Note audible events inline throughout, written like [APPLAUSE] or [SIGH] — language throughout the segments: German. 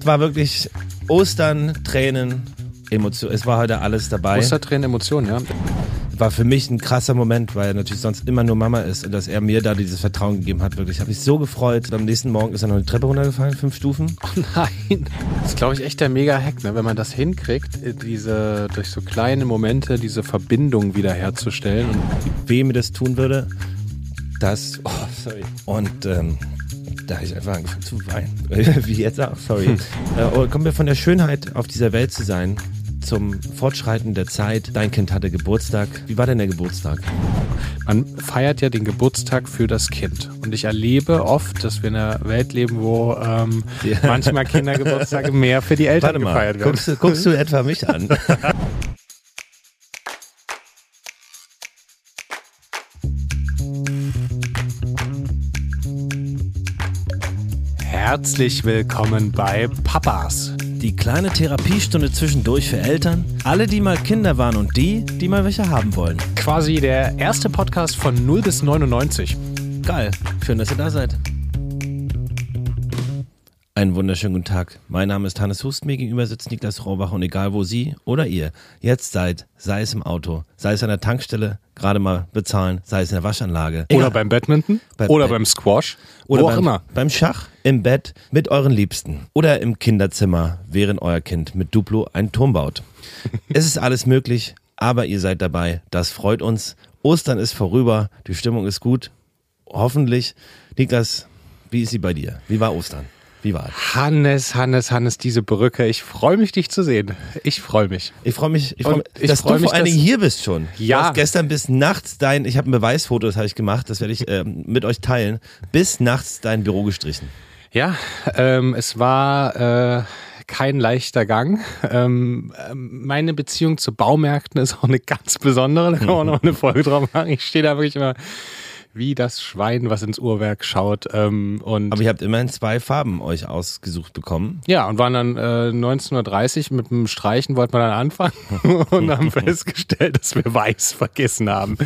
Es war wirklich Ostern, Tränen, Emotionen. Es war heute alles dabei. Ostertränen, Emotionen, ja. War für mich ein krasser Moment, weil er natürlich sonst immer nur Mama ist und dass er mir da dieses Vertrauen gegeben hat. Wirklich, habe mich so gefreut. Am nächsten Morgen ist er noch eine Treppe runtergefallen, fünf Stufen. Oh nein. Das ist, glaube ich, echt der Mega-Hack, ne? wenn man das hinkriegt, diese durch so kleine Momente diese Verbindung wiederherzustellen. Und weh mir das tun würde, das. Oh, sorry. Und ähm, da habe ich einfach angefangen zu weinen. [LAUGHS] Wie jetzt auch, sorry. Hm. Äh, kommen wir von der Schönheit auf dieser Welt zu sein zum Fortschreiten der Zeit. Dein Kind hatte Geburtstag. Wie war denn der Geburtstag? Man feiert ja den Geburtstag für das Kind. Und ich erlebe oft, dass wir in einer Welt leben, wo ähm, ja. manchmal Kindergeburtstage mehr für die Eltern Warte mal, gefeiert werden. Guckst, guckst du etwa mich an? [LAUGHS] Herzlich willkommen bei Papas. Die kleine Therapiestunde zwischendurch für Eltern, alle, die mal Kinder waren und die, die mal welche haben wollen. Quasi der erste Podcast von 0 bis 99. Geil, schön, dass ihr da seid. Einen wunderschönen guten Tag. Mein Name ist Hannes Hust, mir gegenüber sitzt Niklas Rohrbach und egal wo Sie oder ihr jetzt seid, sei es im Auto, sei es an der Tankstelle, gerade mal bezahlen, sei es in der Waschanlage. Oder egal. beim Badminton Bei, oder beim Squash oder wo beim, auch immer. Beim Schach, im Bett, mit euren Liebsten oder im Kinderzimmer, während euer Kind mit Duplo einen Turm baut. [LAUGHS] es ist alles möglich, aber ihr seid dabei. Das freut uns. Ostern ist vorüber, die Stimmung ist gut. Hoffentlich. Niklas, wie ist sie bei dir? Wie war Ostern? Wie war es? Hannes, Hannes, Hannes, diese Brücke. Ich freue mich, dich zu sehen. Ich freue mich. Ich freue mich, ich freu mich ich dass freu du mich, vor allen Dingen hier bist schon. Ja. Du hast gestern bis nachts dein, ich habe ein Beweisfoto, das habe ich gemacht, das werde ich ähm, mit euch teilen, bis nachts dein Büro gestrichen. Ja, ähm, es war äh, kein leichter Gang. Ähm, ähm, meine Beziehung zu Baumärkten ist auch eine ganz besondere. Da kann man auch noch eine Folge drauf machen. Ich stehe da wirklich immer wie das Schwein, was ins Uhrwerk schaut. Ähm, und Aber ihr habt immerhin zwei Farben euch ausgesucht bekommen. ja, und waren dann äh, 1930 mit dem Streichen, wollten wir dann anfangen [LAUGHS] und haben [LAUGHS] festgestellt, dass wir weiß vergessen haben.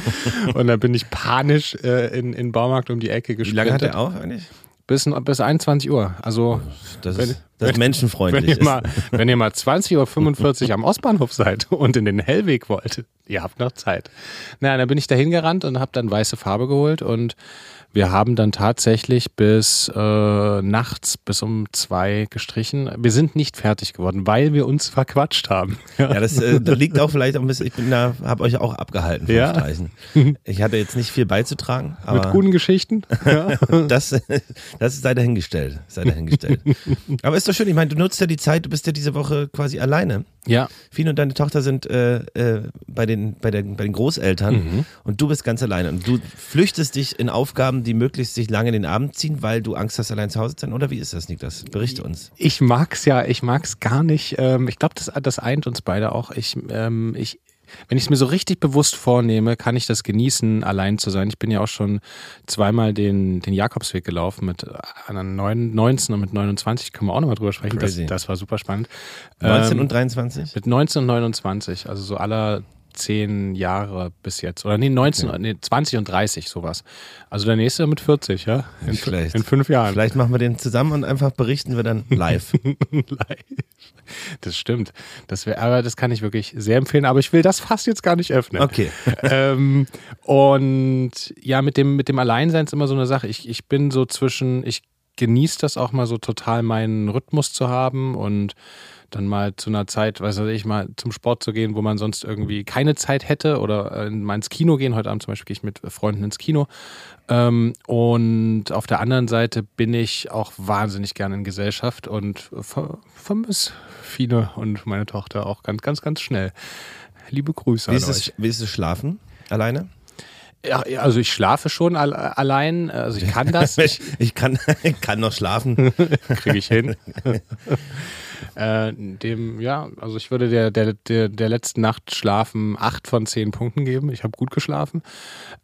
Und dann bin ich panisch äh, in, in den Baumarkt um die Ecke Wie gesprintet. lange hat er auf eigentlich? Bis, bis 21 Uhr. Also Das Wenn- ist, das ist menschenfreundlich. wenn ihr, mal, wenn ihr mal 20.45 Uhr am Ostbahnhof seid [LAUGHS] und in den Hellweg wollt, ihr habt noch Zeit. Naja, dann bin ich da hingerannt und habe dann weiße Farbe geholt und wir haben dann tatsächlich bis äh, nachts bis um zwei gestrichen. Wir sind nicht fertig geworden, weil wir uns verquatscht haben. [LAUGHS] Ja, das, äh, liegt auch vielleicht auch ein bisschen, ich bin da, habe euch auch abgehalten vom Ja. Streichen. [LAUGHS] Ich hatte jetzt nicht viel beizutragen, Mit aber guten Geschichten. [LAUGHS] Ja. das, das sei dahingestellt. Sei dahingestellt. aber ist doch schön, ich meine, du nutzt ja die Zeit, du bist ja diese Woche quasi alleine. ja. Fien und deine Tochter sind äh, äh, bei, den, bei, der, bei den Großeltern Mhm. und du bist ganz alleine. Und du flüchtest dich in Aufgaben, die möglichst sich lange in den Abend ziehen, weil du Angst hast, allein zu Hause zu sein. Oder wie ist das, Niklas? Berichte uns. Ich mag's ja, ich mag's gar nicht. Ähm, ich glaube, das, das eint uns beide auch. Ich, ähm, ich, wenn ich es mir so richtig bewusst vornehme, kann ich das genießen, allein zu sein. Ich bin ja auch schon zweimal den, den Jakobsweg gelaufen mit an 19 und mit 29. Können wir auch nochmal drüber sprechen. Das, das war super spannend. 19 Ähm, und 23? mit 19 und 29, also so aller zehn Jahre bis jetzt. Oder nee, 19, nee, 20 und 30, sowas. Also der nächste mit 40, ja? In, schlecht. in fünf Jahren. Vielleicht machen wir den zusammen und einfach berichten wir dann live. [LAUGHS] Live. Das stimmt. Das wär, aber das kann ich wirklich sehr empfehlen. Aber ich will das fast jetzt gar nicht öffnen. Okay. [LAUGHS] ähm, und ja, mit dem, mit dem Alleinsein ist immer so eine Sache. Ich, ich bin so zwischen, ich genieße das auch mal so total meinen Rhythmus zu haben und dann mal zu einer Zeit, weiß ich, mal zum Sport zu gehen, wo man sonst irgendwie keine Zeit hätte oder äh, mal ins Kino gehen. Heute Abend zum Beispiel gehe ich mit Freunden ins Kino. Ähm, und auf der anderen Seite bin ich auch wahnsinnig gerne in Gesellschaft und ver vermisse Fine und meine Tochter auch ganz, ganz, ganz schnell. Liebe Grüße Wie an euch. es, wie ist es schlafen? Alleine? Ja, also ich schlafe schon al allein, also ich kann das, ich [LAUGHS] Ich kann, [LAUGHS] ich kann noch schlafen. kriege ich hin. [LAUGHS] äh, dem, ja, also ich würde der, der, der, der letzten Nacht schlafen acht von zehn Punkten geben. Ich habe gut geschlafen.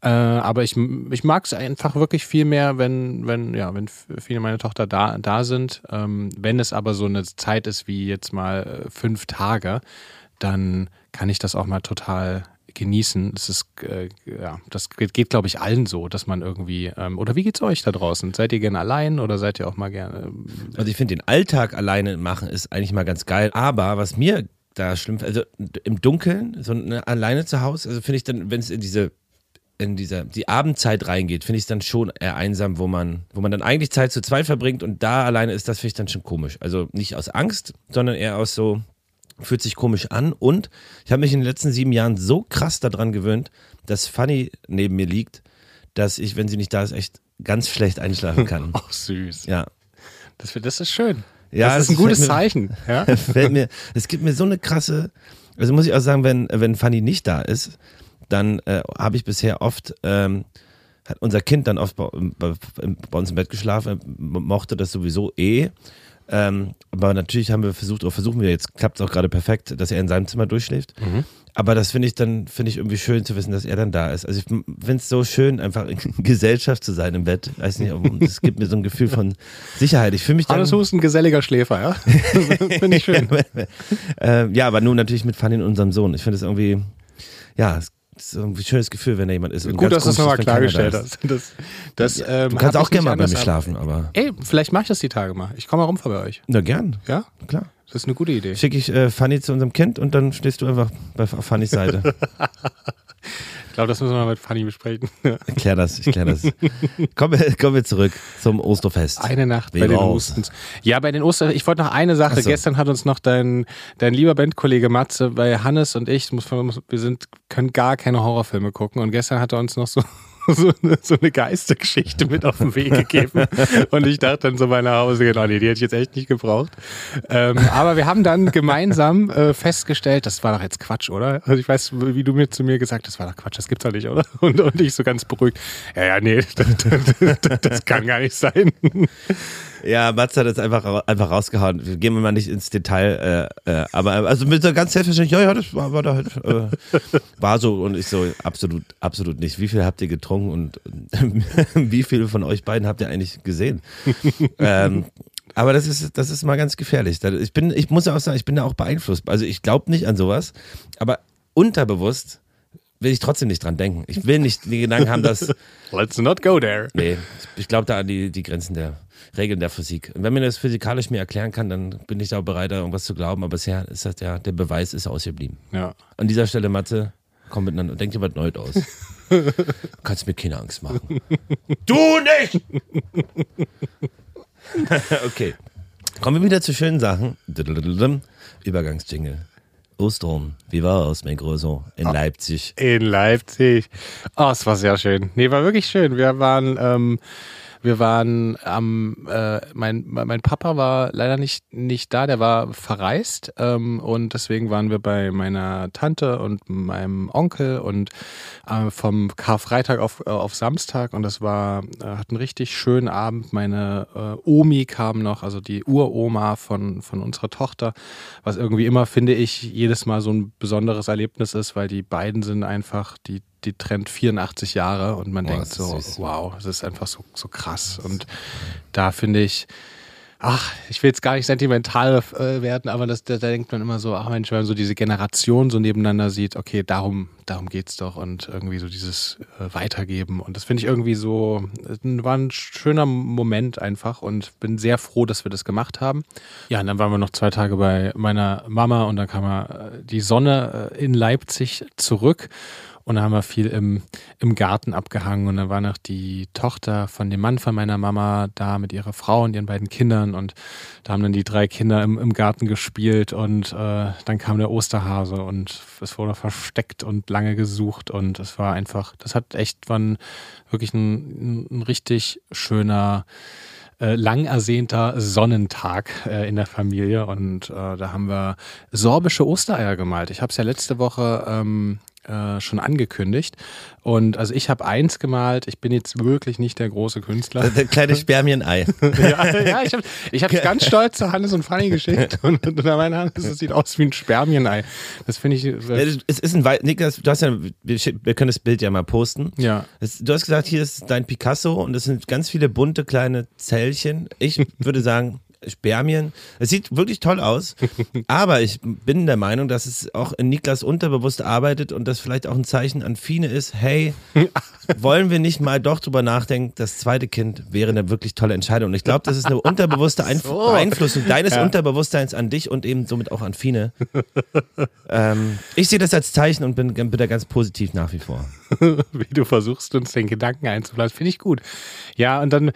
Äh, aber ich, ich mag es einfach wirklich viel mehr, wenn, wenn, ja, wenn viele meine Tochter da, da sind. Ähm, wenn es aber so eine Zeit ist wie jetzt mal äh, fünf Tage, dann kann ich das auch mal total genießen. Das ist, äh, ja, das geht, geht glaube ich, allen so, dass man irgendwie, ähm, oder wie geht's euch da draußen? Seid ihr gerne allein oder seid ihr auch mal gerne? Ähm, Also ich finde den Alltag alleine machen ist eigentlich mal ganz geil. Aber was mir da schlimm, also im Dunkeln, so eine, alleine zu Hause, also finde ich dann, wenn es in diese in dieser die Abendzeit reingeht, finde ich es dann schon eher einsam, wo man, wo man dann eigentlich Zeit zu zweit verbringt und da alleine ist, das finde ich dann schon komisch. Also nicht aus Angst, sondern eher aus so, fühlt sich komisch an. Und ich habe mich in den letzten sieben Jahren so krass daran gewöhnt, dass Fanny neben mir liegt, dass ich, wenn sie nicht da ist, echt ganz schlecht einschlafen kann. [LAUGHS] Ach, süß. Ja. Das, das ist schön. Ja, das ist ein gutes mir- Zeichen. Ja? [LAUGHS] fällt mir, es gibt mir so eine krasse, also muss ich auch sagen, wenn, wenn Fanny nicht da ist, dann äh, habe ich bisher oft, ähm, hat unser Kind dann oft bei, bei, bei uns im Bett geschlafen, mochte das sowieso eh. Ähm, aber natürlich haben wir versucht, oder versuchen wir jetzt, klappt es auch gerade perfekt, dass er in seinem Zimmer durchschläft. Aber das finde ich dann, finde ich irgendwie schön zu wissen, dass er dann da ist. Also ich finde es so schön, einfach in [LAUGHS] Gesellschaft zu sein im Bett. Weiß nicht, es gibt mir so ein Gefühl von Sicherheit. Ich fühle mich dann. Hannes Husten, geselliger Schläfer, ja? [LAUGHS] Finde ich schön. [LAUGHS] äh, ja, aber nun natürlich mit Fanny und unserem Sohn. Ich finde es irgendwie, ja, es ist irgendwie ein schönes Gefühl, wenn da jemand ist. Gut, dass du das komisch nochmal klargestellt hast. Das, das, ähm, Du kannst auch gerne mal bei mir schlafen, aber. Ey, vielleicht mache ich das die Tage mal. Ich komme mal rum bei euch. Na gern, Ja? klar. Das ist eine gute Idee. Schicke ich äh, Fanny zu unserem Kind und dann stehst du einfach bei auf Fannys Seite. [LAUGHS] Ich glaube, das müssen wir mal mit Fanny besprechen. Ich klär das, ich klär das. [LAUGHS] kommen, wir, kommen wir zurück zum Osterfest. Eine Nacht Wie bei den raus. Hustens. Ja, bei den Ostern. Ich wollte noch eine Sache. Ach so. Gestern hat uns noch dein, dein lieber Bandkollege Matze bei Hannes und ich, muss- wir sind, können gar keine Horrorfilme gucken. Und gestern hat er uns noch so, [LAUGHS] so, eine, so eine Geistergeschichte mit auf den Weg gegeben. Und ich dachte dann so bei nach Hause, genau, nee, die hätte ich jetzt echt nicht gebraucht. Ähm, aber wir haben dann gemeinsam äh, festgestellt, das war doch jetzt Quatsch, oder? Also ich weiß, wie du mir zu mir gesagt hast, das war doch Quatsch, das gibt's doch nicht, oder? [LAUGHS] Und, und ich so ganz beruhigt, ja, ja, nee, [LAUGHS] das, das, das kann gar nicht sein. Ja, Mats hat jetzt einfach, einfach rausgehauen. Wir gehen mal nicht ins Detail, äh, äh, aber also mit so ganz selbstverständlich, ja, ja, das war, war da halt, äh, war so und ich so, absolut, absolut nicht. Wie viel habt ihr getrunken und [LAUGHS] wie viele von euch beiden habt ihr eigentlich gesehen? ähm, aber das ist, das ist mal ganz gefährlich. Ich bin, ich muss ja auch sagen, ich bin da auch beeinflusst. Also ich glaube nicht an sowas, aber unterbewusst will ich trotzdem nicht dran denken. Ich will nicht die Gedanken haben, dass [LAUGHS] Let's not go there. Nee, ich glaube da an die, die Grenzen der Regeln der Physik. Und wenn man das physikalisch mir erklären kann, dann bin ich da auch bereit, da irgendwas zu glauben. Aber bisher ist das ja, der Beweis ist ausgeblieben. Ja. An dieser Stelle, Mathe, komm miteinander, denk dir was Neues aus. Du [LAUGHS] kannst mir keine Angst machen. Du nicht! [LAUGHS] okay. Kommen wir wieder zu schönen Sachen. Übergangsjingle. Ostern, wie war es, mein Großer, in Leipzig? In Leipzig. Oh, es war sehr schön. Nee, war wirklich schön. Wir waren, ähm, wir waren am, äh, mein, mein Papa war leider nicht, nicht da, der war verreist ähm, und deswegen waren wir bei meiner Tante und meinem Onkel und äh, vom Karfreitag auf, äh, auf Samstag und das war, äh, hat einen richtig schönen Abend. Meine äh, Omi kam noch, also die Uroma von, von unserer Tochter, was irgendwie immer, finde ich, jedes Mal so ein besonderes Erlebnis ist, weil die beiden sind einfach, die, die trennt 84 Jahre und man Boah, denkt das so, süß. wow, es ist einfach so, so krass. Und da finde ich, ach, ich will jetzt gar nicht sentimental äh, werden, aber das, da, da denkt man immer so, ach Mensch, wenn man so diese Generation so nebeneinander sieht, okay, darum, darum geht's doch und irgendwie so dieses äh, Weitergeben. Und das finde ich irgendwie so, äh, war ein schöner Moment einfach und bin sehr froh, dass wir das gemacht haben. Ja, und dann waren wir noch zwei Tage bei meiner Mama und dann kam die Sonne in Leipzig zurück. Und dann haben wir viel im, im Garten abgehangen. Und dann war noch die Tochter von dem Mann von meiner Mama da mit ihrer Frau und ihren beiden Kindern. Und da haben dann die drei Kinder im, im Garten gespielt. Und äh, dann kam der Osterhase und es wurde versteckt und lange gesucht. Und es war einfach, das hat echt, war wirklich ein, ein richtig schöner, äh, lang ersehnter Sonnentag äh, in der Familie und äh, da haben wir sorbische Ostereier gemalt. Ich habe es ja letzte Woche ähm, äh, schon angekündigt und also ich habe eins gemalt. Ich bin jetzt wirklich nicht der große Künstler. Der kleine [LAUGHS] Spermienei. ja, ja, ich habe ich ganz stolz zu Hannes und Fanny geschickt und, und da meine Hannes, das sieht aus wie ein Spermienei. Das finde ich. Äh, es ist ein Wei- Niklas, du hast ja, wir können das Bild ja mal posten. ja. Es, du hast gesagt, hier ist dein Picasso und es sind ganz viele bunte kleine Zellchen. Ich [LAUGHS] würde sagen, Spermien. Es sieht wirklich toll aus, [LAUGHS] aber ich bin der Meinung, dass es auch in Niklas unterbewusst arbeitet und das vielleicht auch ein Zeichen an Fine ist, hey, [LAUGHS] wollen wir nicht mal doch drüber nachdenken, das zweite Kind wäre eine wirklich tolle Entscheidung. Und ich glaube, das ist eine unterbewusste Einf so. Beeinflussung deines [LAUGHS] ja. Unterbewusstseins an dich und eben somit auch an Fine. ähm, ich sehe das als Zeichen und bin, bin da ganz positiv nach wie vor. Wie du versuchst, uns den Gedanken einzublasen, finde ich gut. Ja, und dann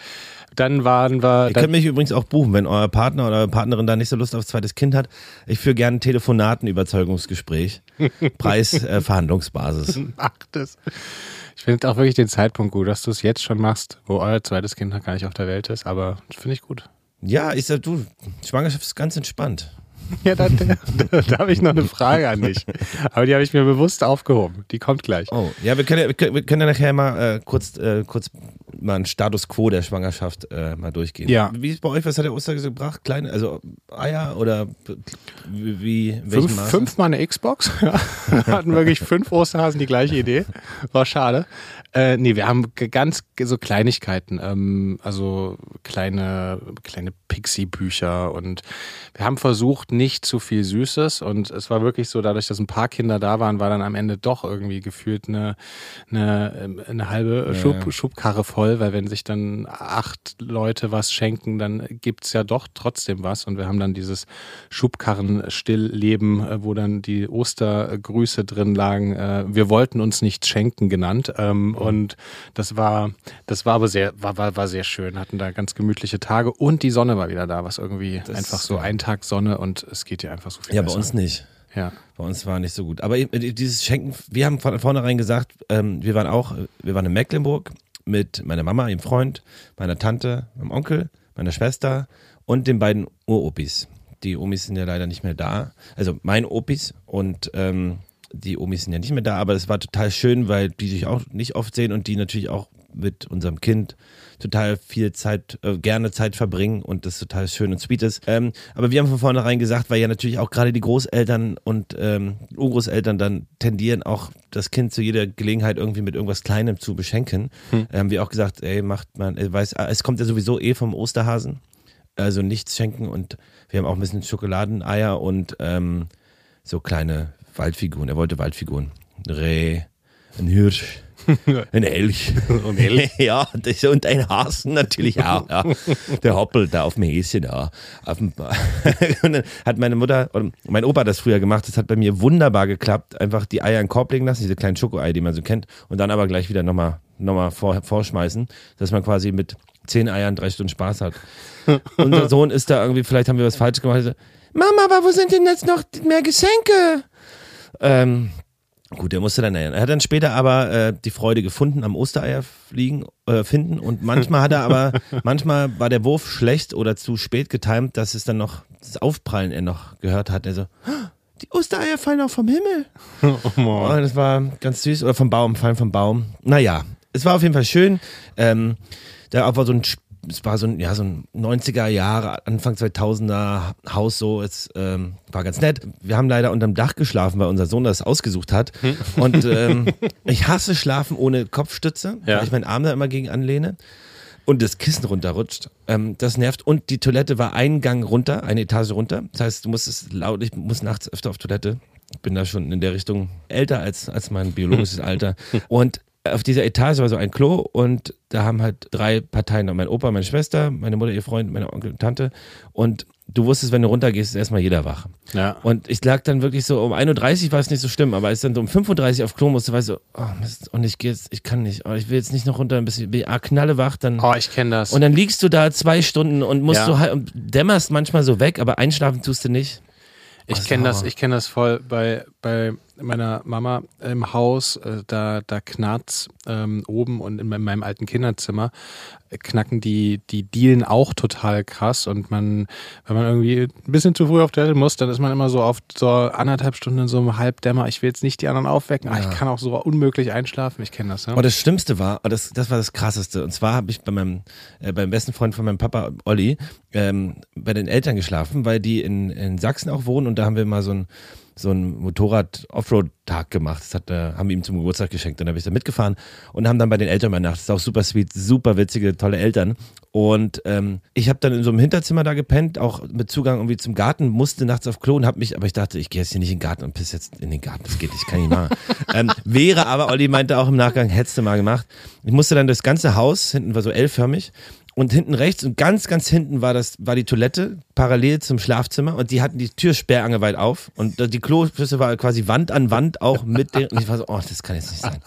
dann waren wir. Ihr könnt mich übrigens auch buchen, wenn euer Partner oder eure Partnerin da nicht so Lust auf zweites Kind hat. Ich führe gerne Telefonaten-Überzeugungsgespräch. [LAUGHS] Preis äh, Verhandlungsbasis. Macht es. Ich finde auch wirklich den Zeitpunkt gut, dass du es jetzt schon machst, wo euer zweites Kind noch gar nicht auf der Welt ist, aber finde ich gut. Ja, ich sag du, Schwangerschaft ist ganz entspannt. Ja, da, da, da habe ich noch eine Frage an dich. Aber die habe ich mir bewusst aufgehoben. Die kommt gleich. Oh, ja, wir können ja, wir können, wir können ja nachher mal äh, kurz, äh, kurz mal einen Status quo der Schwangerschaft äh, mal durchgehen. Ja. Wie ist bei euch, was hat der Oster gebracht? Kleine, also Eier oder wie, wie fünf, Fünfmal eine Xbox. [LAUGHS] hatten wirklich fünf Osterhasen die gleiche Idee. War schade. Äh, nee, wir haben ganz so Kleinigkeiten, ähm, also kleine, kleine Pixie-Bücher und wir haben versucht, nicht zu viel Süßes und es war wirklich so, dadurch, dass ein paar Kinder da waren, war dann am Ende doch irgendwie gefühlt eine, eine, eine halbe ja, Schub, ja. Schubkarre voll, weil wenn sich dann acht Leute was schenken, dann gibt's ja doch trotzdem was und wir haben dann dieses Schubkarren-Stillleben, äh, wo dann die Ostergrüße drin lagen, äh, wir wollten uns nichts schenken genannt ähm, und das war, das war aber sehr, war, war, war sehr schön. Hatten da ganz gemütliche Tage und die Sonne war wieder da, was irgendwie das einfach so ein Tag Sonne und es geht ja einfach so viel. Ja, besser. bei uns nicht. Ja. Bei uns war nicht so gut. Aber dieses Schenken, wir haben von vornherein gesagt, ähm, wir waren auch, wir waren in Mecklenburg mit meiner Mama, ihrem Freund, meiner Tante, meinem Onkel, meiner Schwester und den beiden Uropis. Die Omis sind ja leider nicht mehr da. Also mein Opis und ähm, die Omis sind ja nicht mehr da, aber es war total schön, weil die sich auch nicht oft sehen und die natürlich auch mit unserem Kind total viel Zeit, äh, gerne Zeit verbringen und das total schön und sweet ist. Ähm, aber wir haben von vornherein gesagt, weil ja natürlich auch gerade die Großeltern und ähm, Urgroßeltern dann tendieren, auch das Kind zu jeder Gelegenheit irgendwie mit irgendwas Kleinem zu beschenken. Hm. haben wir auch gesagt, ey, macht man, äh, weiß, es kommt ja sowieso eh vom Osterhasen, also nichts schenken und wir haben auch ein bisschen Schokoladeneier und ähm, so kleine Waldfiguren. Er wollte Waldfiguren. Ein Reh, ein Hirsch, [LAUGHS] ein Elch. Ein Elch? [LAUGHS] ja, das, und ein Hasen natürlich auch. Ja. Der hoppelt da auf dem Häschen. Ja. Auf dem, [LAUGHS] und dann hat meine Mutter, oder mein Opa das früher gemacht, das hat bei mir wunderbar geklappt. Einfach die Eier in den Korb legen lassen, diese kleinen Schokoeier, die man so kennt, und dann aber gleich wieder nochmal noch mal vor, vorschmeißen, dass man quasi mit zehn Eiern drei Stunden Spaß hat. Unser Sohn ist da irgendwie, vielleicht haben wir was falsch gemacht. Mama, aber wo sind denn jetzt noch mehr Geschenke? Ähm, gut, der musste dann, er hat dann später aber äh, die Freude gefunden am Ostereier fliegen, äh, finden und manchmal hat er aber, [LAUGHS] manchmal war der Wurf schlecht oder zu spät getimt, dass es dann noch, das Aufprallen er noch gehört hat. Er so, die Ostereier fallen auch vom Himmel. [LAUGHS] Oh, das war ganz süß. Oder vom Baum, fallen vom Baum. Naja, es war auf jeden Fall schön. Ähm, da war so ein es war so ein, ja, so ein 90er Jahre, Anfang 2000er Haus so, es ähm, war ganz nett. Wir haben leider unterm Dach geschlafen, weil unser Sohn das ausgesucht hat. Hm. Und [LAUGHS] ähm, ich hasse Schlafen ohne Kopfstütze, ja. weil ich meinen Arm da immer gegen anlehne und das Kissen runterrutscht. Ähm, das nervt. Und die Toilette war einen Gang runter, eine Etage runter. Das heißt, du musstest laut, ich muss nachts öfter auf Toilette. Ich bin da schon in der Richtung älter als, als mein biologisches [LAUGHS] Alter. Und auf dieser Etage war so ein Klo und da haben halt drei Parteien, mein Opa, meine Schwester, meine Mutter, ihr Freund, meine Onkel und Tante und du wusstest, wenn du runtergehst, ist erstmal jeder wach. Ja. Und ich lag dann wirklich so, um 1.30 Uhr war es nicht so schlimm, aber als dann so um 5.30 Uhr auf Klo musste, war ich so, oh Mist, und ich gehe jetzt, ich kann nicht, oh, ich will jetzt nicht noch runter, ein bisschen, bin ah, knallewach, dann. Oh, ich kenne das. Und dann liegst du da zwei Stunden und musst ja. so halt, und dämmerst manchmal so weg, aber einschlafen tust du nicht. Ich kenne das, ich kenne das voll bei, bei meiner Mama im Haus, äh, da, da knarrt ähm, oben und in meinem alten Kinderzimmer knacken die, die Dielen auch total krass und man, wenn man irgendwie ein bisschen zu früh auf Toilette muss, dann ist man immer so auf so anderthalb Stunden in so einem Halbdämmer. Ich will jetzt nicht die anderen aufwecken, aber ja. ich kann auch so unmöglich einschlafen. Ich kenne das. Ja. Aber das Schlimmste war, das, das war das Krasseste. Und zwar habe ich bei meinem, äh, beim besten Freund von meinem Papa, Olli, ähm, bei den Eltern geschlafen, weil die in, in Sachsen auch wohnen und da haben wir mal so ein so einen Motorrad-Offroad-Tag gemacht. Das hat, äh, haben wir ihm zum Geburtstag geschenkt. Dann habe ich da mitgefahren und haben dann bei den Eltern übernachtet. Das ist auch super sweet, super witzige, tolle Eltern. Und ähm, ich habe dann in so einem Hinterzimmer da gepennt, auch mit Zugang irgendwie zum Garten, musste nachts auf Klo und habe mich, aber ich dachte, ich gehe jetzt hier nicht in den Garten und piss jetzt in den Garten. Das geht nicht, kann ich nicht machen. [LAUGHS] ähm, wäre aber, Olli meinte auch im Nachgang, hättest du mal gemacht. Ich musste dann das ganze Haus, hinten war so L-förmig, und hinten rechts und ganz, ganz hinten war das, war die Toilette parallel zum Schlafzimmer und die hatten die Tür sperrangeweit auf und die Kloschüssel war quasi Wand an Wand auch mit den, und ich war so, oh, das kann jetzt nicht sein.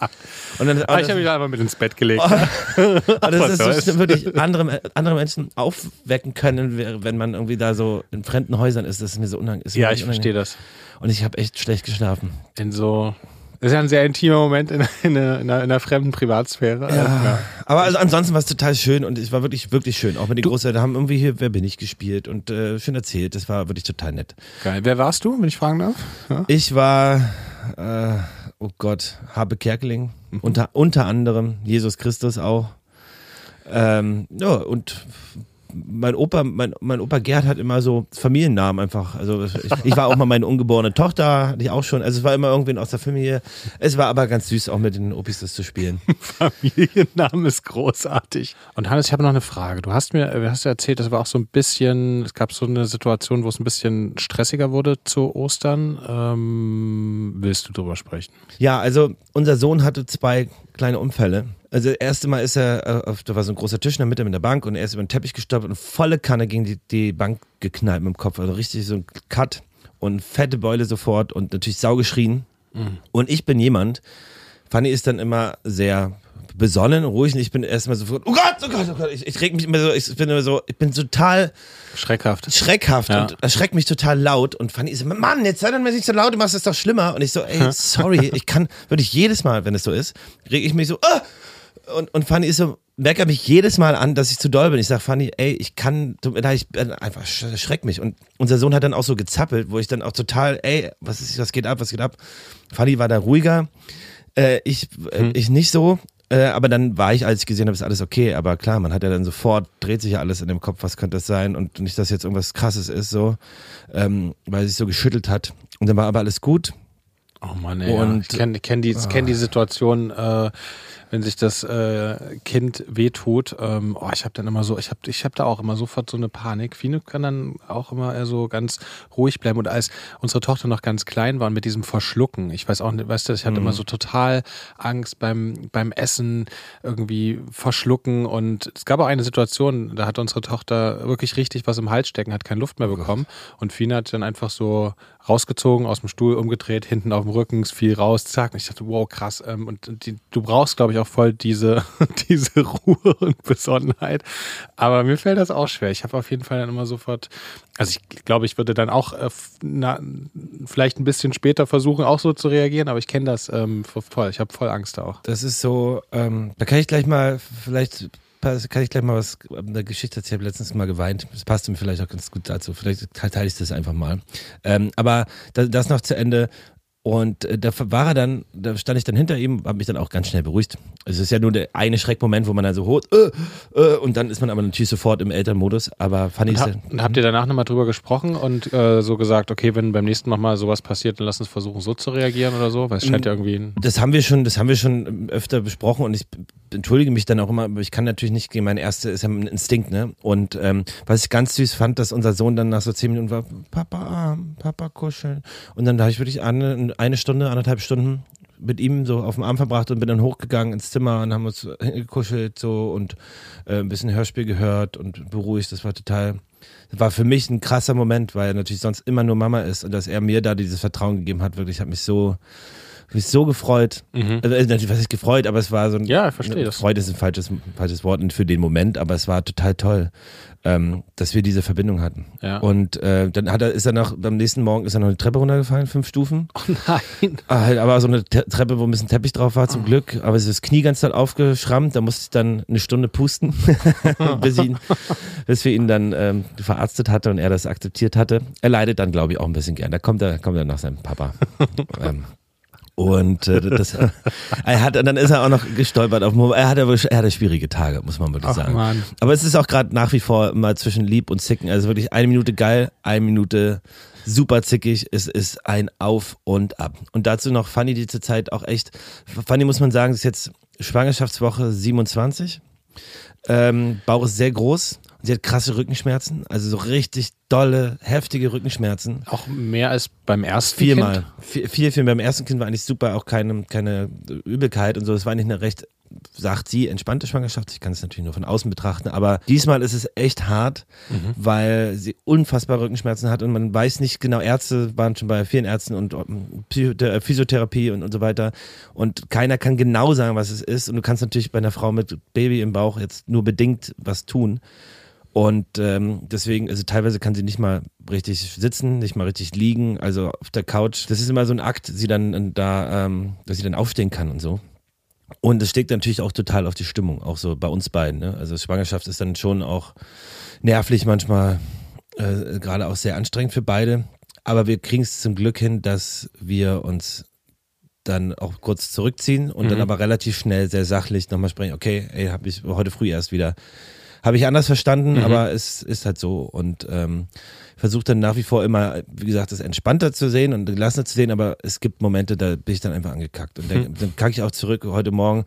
Und dann, oh, ich habe mich da einfach mit ins Bett gelegt. Oh, [LAUGHS] das ist so, wirklich andere, andere Menschen aufwecken können, wenn man irgendwie da so in fremden Häusern ist. Das ist mir so unangenehm. Ja, ich verstehe das. Und ich habe echt schlecht geschlafen. In so das ist ja ein sehr intimer Moment in, in, einer, in einer fremden Privatsphäre. Ja. ja. Aber also ansonsten war es total schön und es war wirklich, wirklich schön. Auch mit den du, Großeltern haben irgendwie hier Wer bin ich gespielt und äh, schön erzählt. Das war wirklich total nett. Geil. Wer warst du, wenn ich fragen darf? Ja? Ich war, äh, oh Gott, Habe Kerkeling. Mhm. Unter, unter anderem Jesus Christus auch. Ähm, ja, und mein Opa, mein, mein Opa Gerd hat immer so Familiennamen einfach. Also ich, ich, war auch mal meine ungeborene Tochter, hatte ich auch schon. Also es war immer irgendwen aus der Familie. Es war aber ganz süß, auch mit den Opis das zu spielen. [LAUGHS] Familiennamen ist großartig. Und Hannes, ich habe noch eine Frage. Du hast mir, du hast ja erzählt, das war auch so ein bisschen, es gab so eine Situation, wo es ein bisschen stressiger wurde zu Ostern. Ähm, willst du drüber sprechen? Ja, also unser Sohn hatte zwei kleine Unfälle. Also das erste Mal ist er, äh, da war so ein großer Tisch in der Mitte mit der Bank und er ist über den Teppich gestolpert und volle Kanne gegen die, die Bank geknallt mit dem Kopf. Also richtig so ein Cut und fette Beule sofort und natürlich sau geschrien. Mhm. Und ich bin jemand, Fanny ist dann immer sehr besonnen, ruhig und ich bin erstmal sofort, oh Gott, oh Gott, oh Gott, ich, ich reg mich immer so, ich bin immer so, ich bin total schreckhaft. Schreckhaft ja. und erschreckt mich total laut und Fanny ist immer, Mann, jetzt sei mal nicht so laut, du machst es doch schlimmer und ich so, ey, [LAUGHS] sorry, ich kann wirklich jedes Mal, wenn es so ist, reg ich mich so, ah! und, und Fanny ist so, meckert mich jedes Mal an, dass ich zu doll bin. Ich sag Fanny, ey, ich kann, ich einfach schreck mich. Und unser Sohn hat dann auch so gezappelt, wo ich dann auch total, ey, was ist, was geht ab, was geht ab? Fanny war da ruhiger, äh, ich, äh, hm. ich nicht so. Äh, aber dann war ich, als ich gesehen habe, ist alles okay. Aber klar, man hat ja dann sofort, dreht sich ja alles in dem Kopf, was könnte das sein? Und nicht, dass jetzt irgendwas krasses ist, so, ähm, weil sich so geschüttelt hat. Und dann war aber alles gut. Oh Mann, ey, und, ich kenne kenn die, kenn die Situation, äh, wenn sich das äh, Kind wehtut. Ähm, oh, ich habe dann immer so, ich habe ich hab da auch immer sofort so eine Panik. Fine kann dann auch immer eher so ganz ruhig bleiben. Und als unsere Tochter noch ganz klein war mit diesem Verschlucken, ich weiß auch nicht, weißt du, ich hatte mhm. immer so total Angst beim, beim Essen irgendwie verschlucken. Und es gab auch eine Situation, da hat unsere Tochter wirklich richtig was im Hals stecken, hat keine Luft mehr bekommen. Und Fine hat dann einfach so rausgezogen, aus dem Stuhl umgedreht, hinten auf dem Rücken, es fiel raus, zack. Und ich dachte, wow, krass. Ähm, und die, du brauchst, glaube ich, auch voll diese, [LAUGHS] diese Ruhe und Besonnenheit. Aber mir fällt das auch schwer. Ich habe auf jeden Fall dann immer sofort, also ich glaube, ich würde dann auch äh, na, vielleicht ein bisschen später versuchen, auch so zu reagieren, aber ich kenne das ähm, voll. Ich habe voll Angst auch. Das ist so, ähm, da kann ich gleich mal vielleicht kann ich gleich mal was, eine Geschichte erzählen. Ich habe letztens mal geweint. Das passt mir vielleicht auch ganz gut dazu. Vielleicht teile ich das einfach mal. Ähm, aber das noch zu Ende. Und äh, da war er dann, da stand ich dann hinter ihm, habe mich dann auch ganz schnell beruhigt. Es ist ja nur der eine Schreckmoment, wo man dann so hoch, äh, äh, und dann ist man aber natürlich sofort im Elternmodus. Aber fand ich. Hab, und habt ihr danach nochmal drüber gesprochen und äh, so gesagt, okay, wenn beim nächsten Mal sowas passiert, dann lass uns versuchen, so zu reagieren oder so? Weil es scheint ja irgendwie. Das haben wir schon, das haben wir schon öfter besprochen und ich entschuldige mich dann auch immer, aber ich kann natürlich nicht gegen meine erste, ist ja ein Instinkt, ne? Und ähm, was ich ganz süß fand, dass unser Sohn dann nach so zehn Minuten war, Papa Papa kuscheln. Und dann habe ich wirklich eine, eine Stunde, anderthalb Stunden mit ihm so auf dem Arm verbracht und bin dann hochgegangen ins Zimmer und haben uns gekuschelt so und äh, ein bisschen Hörspiel gehört und beruhigt. Das war total, das war für mich ein krasser Moment, weil er natürlich sonst immer nur Mama ist und dass er mir da dieses Vertrauen gegeben hat, wirklich hat mich so mich so gefreut. Mhm. Also, natürlich, was ich gefreut, aber es war so ein. Ja, ich verstehe das. Freude ist ein falsches, falsches Wort für den Moment, aber es war total toll, ähm, dass wir diese Verbindung hatten. Ja. Und äh, dann hat er, ist er noch, am nächsten Morgen ist er noch eine Treppe runtergefallen, fünf Stufen. Oh nein. Ah, halt, aber so eine Treppe, wo ein bisschen Teppich drauf war, zum oh. Glück. Aber es ist das Knie ganz doll aufgeschrammt, da musste ich dann eine Stunde pusten, [LAUGHS] bis, ihn, bis wir ihn dann ähm, verarztet hatte und er das akzeptiert hatte. Er leidet dann, glaube ich, auch ein bisschen gern. Da kommt er, kommt er nach seinem Papa. [LAUGHS] ähm, Und äh, das, er hat, dann ist er auch noch gestolpert auf Er hatte, er hatte schwierige Tage, muss man wirklich Ach, sagen. Mann. Aber es ist auch gerade nach wie vor mal zwischen lieb und zicken. Also wirklich eine Minute geil, eine Minute super zickig. Es ist ein Auf und Ab. Und dazu noch Fanny, die zurzeit auch echt, Fanny muss man sagen, ist jetzt Schwangerschaftswoche 27. Ähm, Bauch ist sehr groß. Und sie hat krasse Rückenschmerzen, also so richtig dolle, heftige Rückenschmerzen. Auch mehr als beim ersten Viermal. Kind? Vier, vier, vier. Beim ersten Kind war eigentlich super, auch keine, keine Übelkeit und so. Es war eigentlich eine recht, sagt sie, entspannte Schwangerschaft. Ich kann es natürlich nur von außen betrachten, aber diesmal ist es echt hart, Mhm. weil sie unfassbar Rückenschmerzen hat und man weiß nicht genau, Ärzte waren schon bei vielen Ärzten und ähm, Psychothe- Physiotherapie und, und so weiter und keiner kann genau sagen, was es ist und du kannst natürlich bei einer Frau mit Baby im Bauch jetzt nur bedingt was tun. Und ähm, deswegen, also teilweise kann sie nicht mal richtig sitzen, nicht mal richtig liegen, also auf der Couch. Das ist immer so ein Akt, sie dann äh, da, ähm, dass sie dann aufstehen kann und so. Und es steckt natürlich auch total auf die Stimmung, auch so bei uns beiden. Ne? Also Schwangerschaft ist dann schon auch nervlich manchmal, äh, gerade auch sehr anstrengend für beide. Aber wir kriegen es zum Glück hin, dass wir uns dann auch kurz zurückziehen und dann Mhm. aber relativ schnell sehr sachlich nochmal sprechen, okay, ey, habe ich heute früh erst wieder, habe ich anders verstanden, Mhm. aber es ist halt so und ähm, versuche dann nach wie vor immer, wie gesagt, das entspannter zu sehen und gelassener zu sehen, aber es gibt Momente, da bin ich dann einfach angekackt und denk, dann kacke ich auch zurück heute Morgen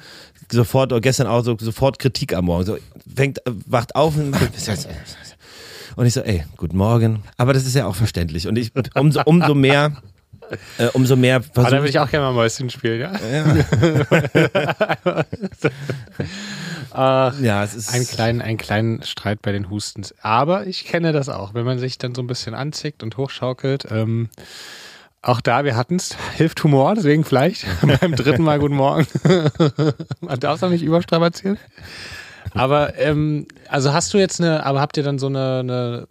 sofort oder gestern auch so sofort Kritik am Morgen, so fängt, wacht auf und [LAUGHS] und ich so, ey, guten Morgen. Aber das ist ja auch verständlich. Und ich umso, umso mehr, äh, umso mehr Aber da versuche würde ich auch gerne mal Mäuschen spielen, ja? [LAUGHS] [LAUGHS] Äh, Ja, es ist einen, kleinen, einen kleinen Streit bei den Hustens. Aber ich kenne das auch, wenn man sich dann so ein bisschen anzickt und hochschaukelt. Ähm, auch da, wir hatten es, hilft Humor, deswegen vielleicht [LAUGHS] beim dritten Mal Guten Morgen. [LAUGHS] man darf es auch nicht überstrapazieren. Aber, ähm, also hast du jetzt eine, aber habt ihr dann so eine, eine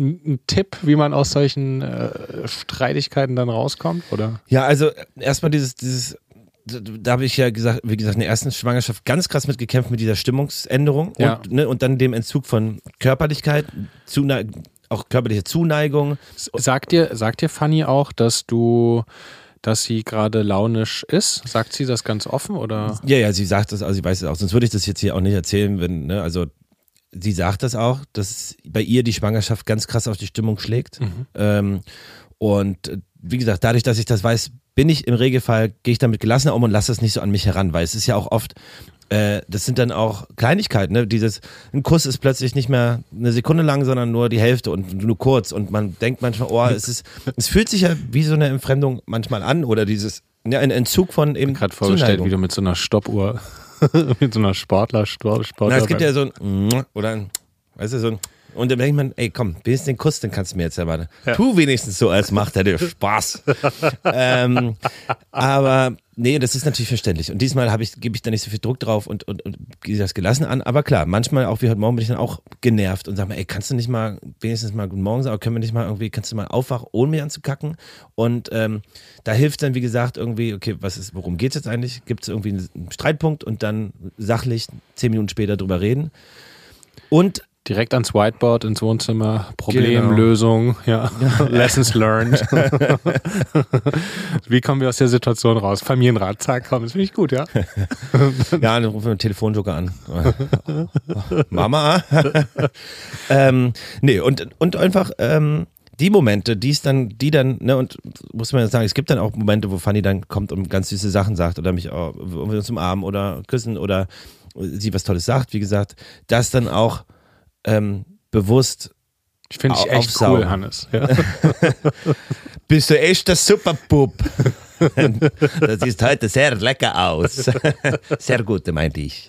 einen Tipp, wie man aus solchen äh, Streitigkeiten dann rauskommt? Oder? Ja, also erstmal dieses, dieses, da habe ich ja gesagt, wie gesagt, in der ersten Schwangerschaft ganz krass mitgekämpft mit dieser Stimmungsänderung Ja. und, ne, und dann dem Entzug von Körperlichkeit, Zune auch körperliche Zuneigung. Sagt dir, sagt dir Fanny auch, dass du, dass sie gerade launisch ist? Sagt sie das ganz offen oder? Ja, ja, sie sagt das, also sie weiß es auch, sonst würde ich das jetzt hier auch nicht erzählen, wenn, ne, also sie sagt das auch, dass bei ihr die Schwangerschaft ganz krass auf die Stimmung schlägt. Ähm, und wie gesagt, dadurch, dass ich das weiß, bin ich im Regelfall, gehe ich damit gelassener um und lasse es nicht so an mich heran, weil es ist ja auch oft, äh, das sind dann auch Kleinigkeiten, ne? Dieses, ein Kuss ist plötzlich nicht mehr eine Sekunde lang, sondern nur die Hälfte und nur kurz. Und man denkt manchmal, oh, es ist, es fühlt sich ja wie so eine Entfremdung manchmal an oder dieses, ja, ein Entzug von eben. Gerade vorgestellt, wie du mit so einer Stoppuhr, [LAUGHS] mit so einer Sportler, Sport, Sportler. Na, es gibt ja so ein oder ein, weißt du, so ein und dann denkt man, ey, komm, wenigstens den Kuss, den kannst du mir jetzt erwarten. Tu wenigstens so, als macht er dir Spaß. [LAUGHS] ähm, aber nee, das ist natürlich verständlich. Und diesmal habe ich, gebe ich da nicht so viel Druck drauf und, und, und gehe das gelassen an. Aber klar, manchmal auch wie heute Morgen bin ich dann auch genervt und sage mir, ey, kannst du nicht mal wenigstens mal Guten Morgen sagen, aber können wir nicht mal irgendwie, kannst du mal aufwachen, ohne mich anzukacken? Und ähm, da hilft dann, wie gesagt, irgendwie, okay, was ist, worum geht es jetzt eigentlich? Gibt es irgendwie einen Streitpunkt und dann sachlich zehn Minuten später drüber reden. Und Direkt ans Whiteboard, ins Wohnzimmer, Genau. Problemlösung, ja. [LAUGHS] Lessons learned. [LAUGHS] Wie kommen wir aus der Situation raus? Familienrat, zack, komm, das finde ich gut, ja. [LAUGHS] Ja, dann rufen wir einen Telefonjoker an. Mama? ähm, nee, und, und einfach ähm, die Momente, die es dann, die dann, ne, und muss man sagen, es gibt dann auch Momente, wo Fanny dann kommt und ganz süße Sachen sagt oder mich auch, wir uns umarmen oder küssen oder sie was Tolles sagt, wie gesagt, das dann auch ähm, bewusst Ich finde dich Au- echt aufsaugen. cool, Hannes. Ja. [LAUGHS] Bist du echt der Superbub? [LAUGHS] das sieht heute sehr lecker aus. [LAUGHS] sehr gut, meinte ich.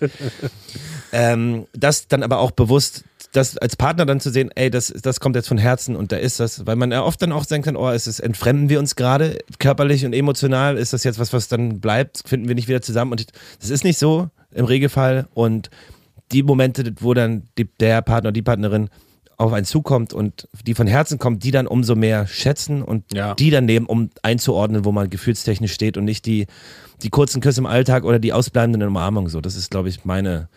Ähm, das dann aber auch bewusst, das als Partner dann zu sehen, ey, das, das kommt jetzt von Herzen und da ist das, weil man ja oft dann auch sagen kann, oh, ist es, entfremden wir uns gerade körperlich und emotional, ist das jetzt was, was dann bleibt, finden wir nicht wieder zusammen und ich, das ist nicht so im Regelfall und die Momente, wo dann die, der Partner, die Partnerin auf einen zukommt und die von Herzen kommt, die dann umso mehr schätzen und Ja. die dann nehmen, um einzuordnen, wo man gefühlstechnisch steht und nicht die, die kurzen Küsse im Alltag oder die ausbleibenden Umarmungen. So, das ist, glaube ich, meine,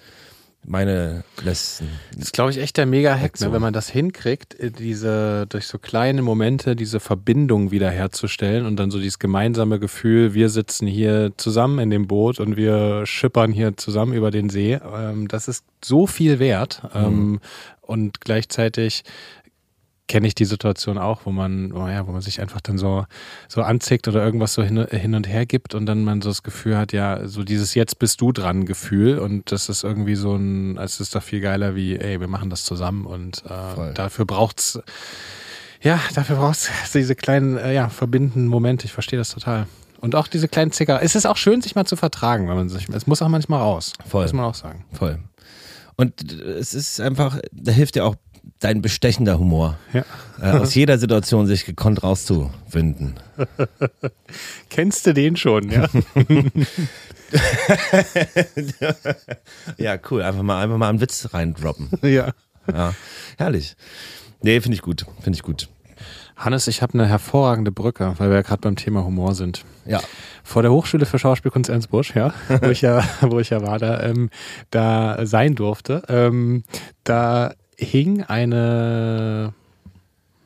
meine letzten. Das ist, glaube ich, echt der Mega-Hack, ne? wenn man das hinkriegt, äh, diese durch so kleine Momente diese Verbindung wiederherzustellen und dann so dieses gemeinsame Gefühl, wir sitzen hier zusammen in dem Boot und wir schippern hier zusammen über den See. Ähm, das ist so viel wert. Ähm, und gleichzeitig kenne ich die Situation auch, wo man, oh ja, wo man sich einfach dann so, so anzickt oder irgendwas so hin, hin und her gibt und dann man so das Gefühl hat, ja, so dieses Jetzt bist du dran Gefühl und das ist irgendwie so ein, es ist doch viel geiler wie, ey, wir machen das zusammen und äh, dafür braucht's, ja, dafür braucht's diese kleinen, äh, ja, verbindenden Momente. Ich verstehe das total. Und auch diese kleinen Zicker. Es ist auch schön, sich mal zu vertragen, wenn man sich, es muss auch manchmal raus. Voll. Muss man auch sagen. Voll. Und es ist einfach, da hilft dir auch dein bestechender Humor. Ja. Äh, aus jeder Situation sich gekonnt rauszuwinden. [LAUGHS] Kennst du den schon, ja? [LAUGHS] Ja, cool. Einfach mal, einfach mal einen Witz reindroppen. ja. Ja, herrlich. Nee, finde ich gut. Finde ich gut. Hannes, ich habe eine hervorragende Brücke, weil wir ja gerade beim Thema Humor sind. Ja. Vor der Hochschule für Schauspielkunst Ernstbusch, ja, wo ich ja, [LAUGHS] wo ich ja war, da, ähm, da sein durfte, ähm, da hing eine,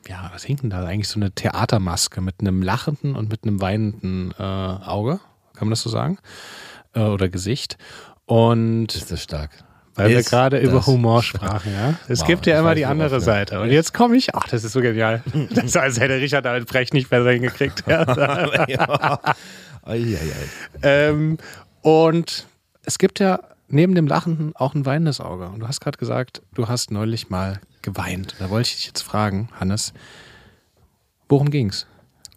ja, was hing denn da? Eigentlich so eine Theatermaske mit einem lachenden und mit einem weinenden äh, Auge, kann man das so sagen? Äh, oder Gesicht. Und Ist das stark. weil wir Ist gerade über Humor sprachen, ja. Es Wow, gibt ja immer die andere wir- Seite. Und jetzt komme ich, ach, das ist so genial. [LAUGHS] Das ist, als hätte Richard damit Brecht nicht besser hingekriegt. Ja. [LAUGHS] ähm, und es gibt ja neben dem Lachenden auch ein weinendes Auge. Und du hast gerade gesagt, du hast neulich mal geweint. Da wollte ich dich jetzt fragen, Hannes, worum ging's?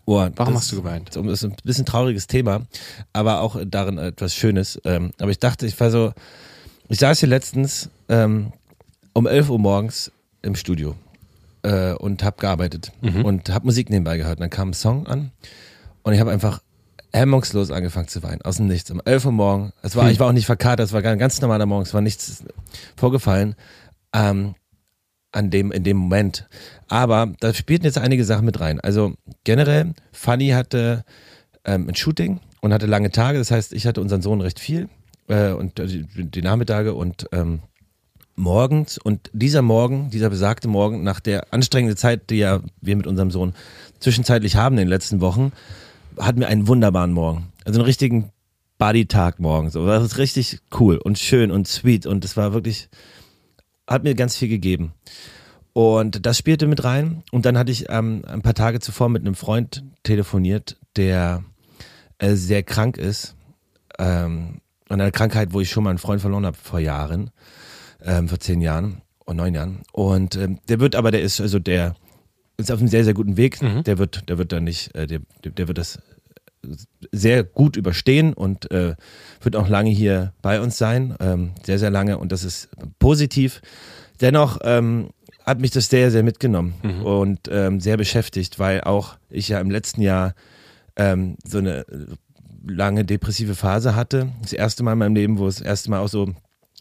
Oh, Warum hast du geweint? Das ist ein bisschen trauriges Thema, aber auch darin etwas Schönes. Ähm, aber ich dachte, ich war so, ich saß hier letztens ähm, um 11 Uhr morgens im Studio äh, und habe gearbeitet und habe Musik nebenbei gehört. Und dann kam ein Song an und ich habe einfach hemmungslos angefangen zu weinen, aus dem Nichts. Um 11 Uhr morgens, es war, ich war auch nicht verkatert, es war ein ganz normaler Morgen, es war nichts vorgefallen. Ähm, an dem, in dem Moment. Aber da spielten jetzt einige Sachen mit rein. Also generell, Fanny hatte ähm, ein Shooting und hatte lange Tage. Das heißt, ich hatte unseren Sohn recht viel äh, und äh, die, die Nachmittage und ähm, morgens. Und dieser Morgen, dieser besagte Morgen, nach der anstrengenden Zeit, die ja wir mit unserem Sohn zwischenzeitlich haben in den letzten Wochen, hatten wir einen wunderbaren Morgen. Also einen richtigen Buddy-Tag morgen. So. Das ist richtig cool und schön und sweet. Und es war wirklich, hat mir ganz viel gegeben. Und das spielte mit rein. Und dann hatte ich ähm, ein paar Tage zuvor mit einem Freund telefoniert, der äh, sehr krank ist. Ähm, an einer Krankheit, wo ich schon mal einen Freund verloren habe vor Jahren, ähm, vor zehn Jahren oder neun Jahren. Und ähm, der wird aber, der ist, also der ist auf einem sehr, sehr guten Weg. Der wird, der wird da nicht, äh, der, der wird das sehr gut überstehen und äh, wird auch lange hier bei uns sein, ähm, sehr, sehr lange und das ist positiv. Dennoch ähm, hat mich das sehr, sehr mitgenommen und ähm, sehr beschäftigt, weil auch ich ja im letzten Jahr ähm, so eine lange depressive Phase hatte. Das erste Mal in meinem Leben, wo es das erste Mal auch so,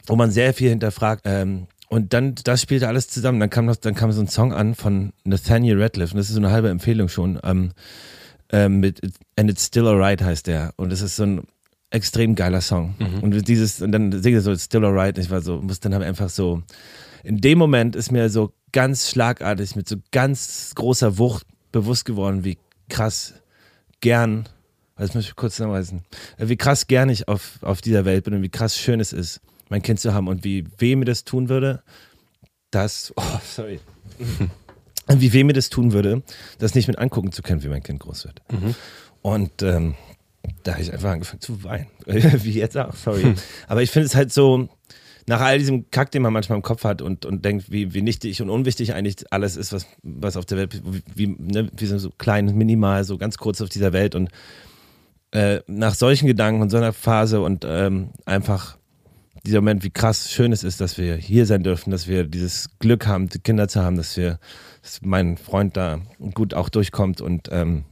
wo man sehr viel hinterfragt. Und dann, das spielte alles zusammen. Dann kam noch, dann kam so ein Song an von Nathaniel Radcliffe und das ist so eine halbe Empfehlung schon. Ähm, ähm, mit And It's Still Alright heißt der. Und das ist so ein extrem geiler Song. Und dieses, und dann singt er so It's Still Alright. Und ich war so, muss dann halt einfach so, in dem Moment ist mir so ganz schlagartig mit so ganz großer Wucht bewusst geworden, wie krass gern, das muss ich kurz nachweisen, wie krass gern ich auf, auf dieser Welt bin und wie krass schön es ist, mein Kind zu haben und wie weh mir das tun würde, das, [LAUGHS] oh, sorry. Und [LAUGHS] wie weh mir das tun würde, das nicht mit angucken zu können, wie mein Kind groß wird. Und ähm, da habe ich einfach angefangen zu weinen. [LAUGHS] wie jetzt auch, sorry. Aber ich finde es halt so, nach all diesem Kack, den man manchmal im Kopf hat und, und denkt, wie, wie nichtig und unwichtig eigentlich alles ist, was, was auf der Welt, wie, ne, wie so, klein, minimal, so ganz kurz auf dieser Welt und äh, nach solchen Gedanken und so einer Phase und ähm, einfach dieser Moment, wie krass schön es ist, dass wir hier sein dürfen, dass wir dieses Glück haben, die Kinder zu haben, dass wir, dass mein Freund da gut auch durchkommt und ähm,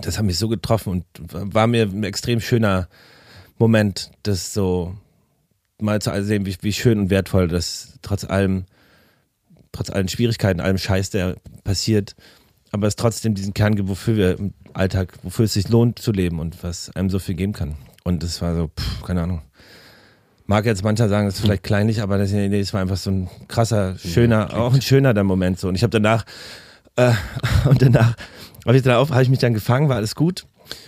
das hat mich so getroffen und war mir ein extrem schöner Moment, das so mal zu sehen, wie, wie schön und wertvoll das trotz allem, trotz allen Schwierigkeiten, allem Scheiß, der passiert, aber es trotzdem diesen Kern gibt, wofür wir im Alltag, wofür es sich lohnt zu leben und was einem so viel geben kann. Und das war so, pff, keine Ahnung, mag jetzt mancher sagen, das ist vielleicht kleinlich, aber das, nee, das war einfach so ein krasser, schöner, auch ein schöner der Moment so. Und ich habe danach, äh, [LAUGHS] und danach habe ich, hab ich mich dann gefangen, war alles gut.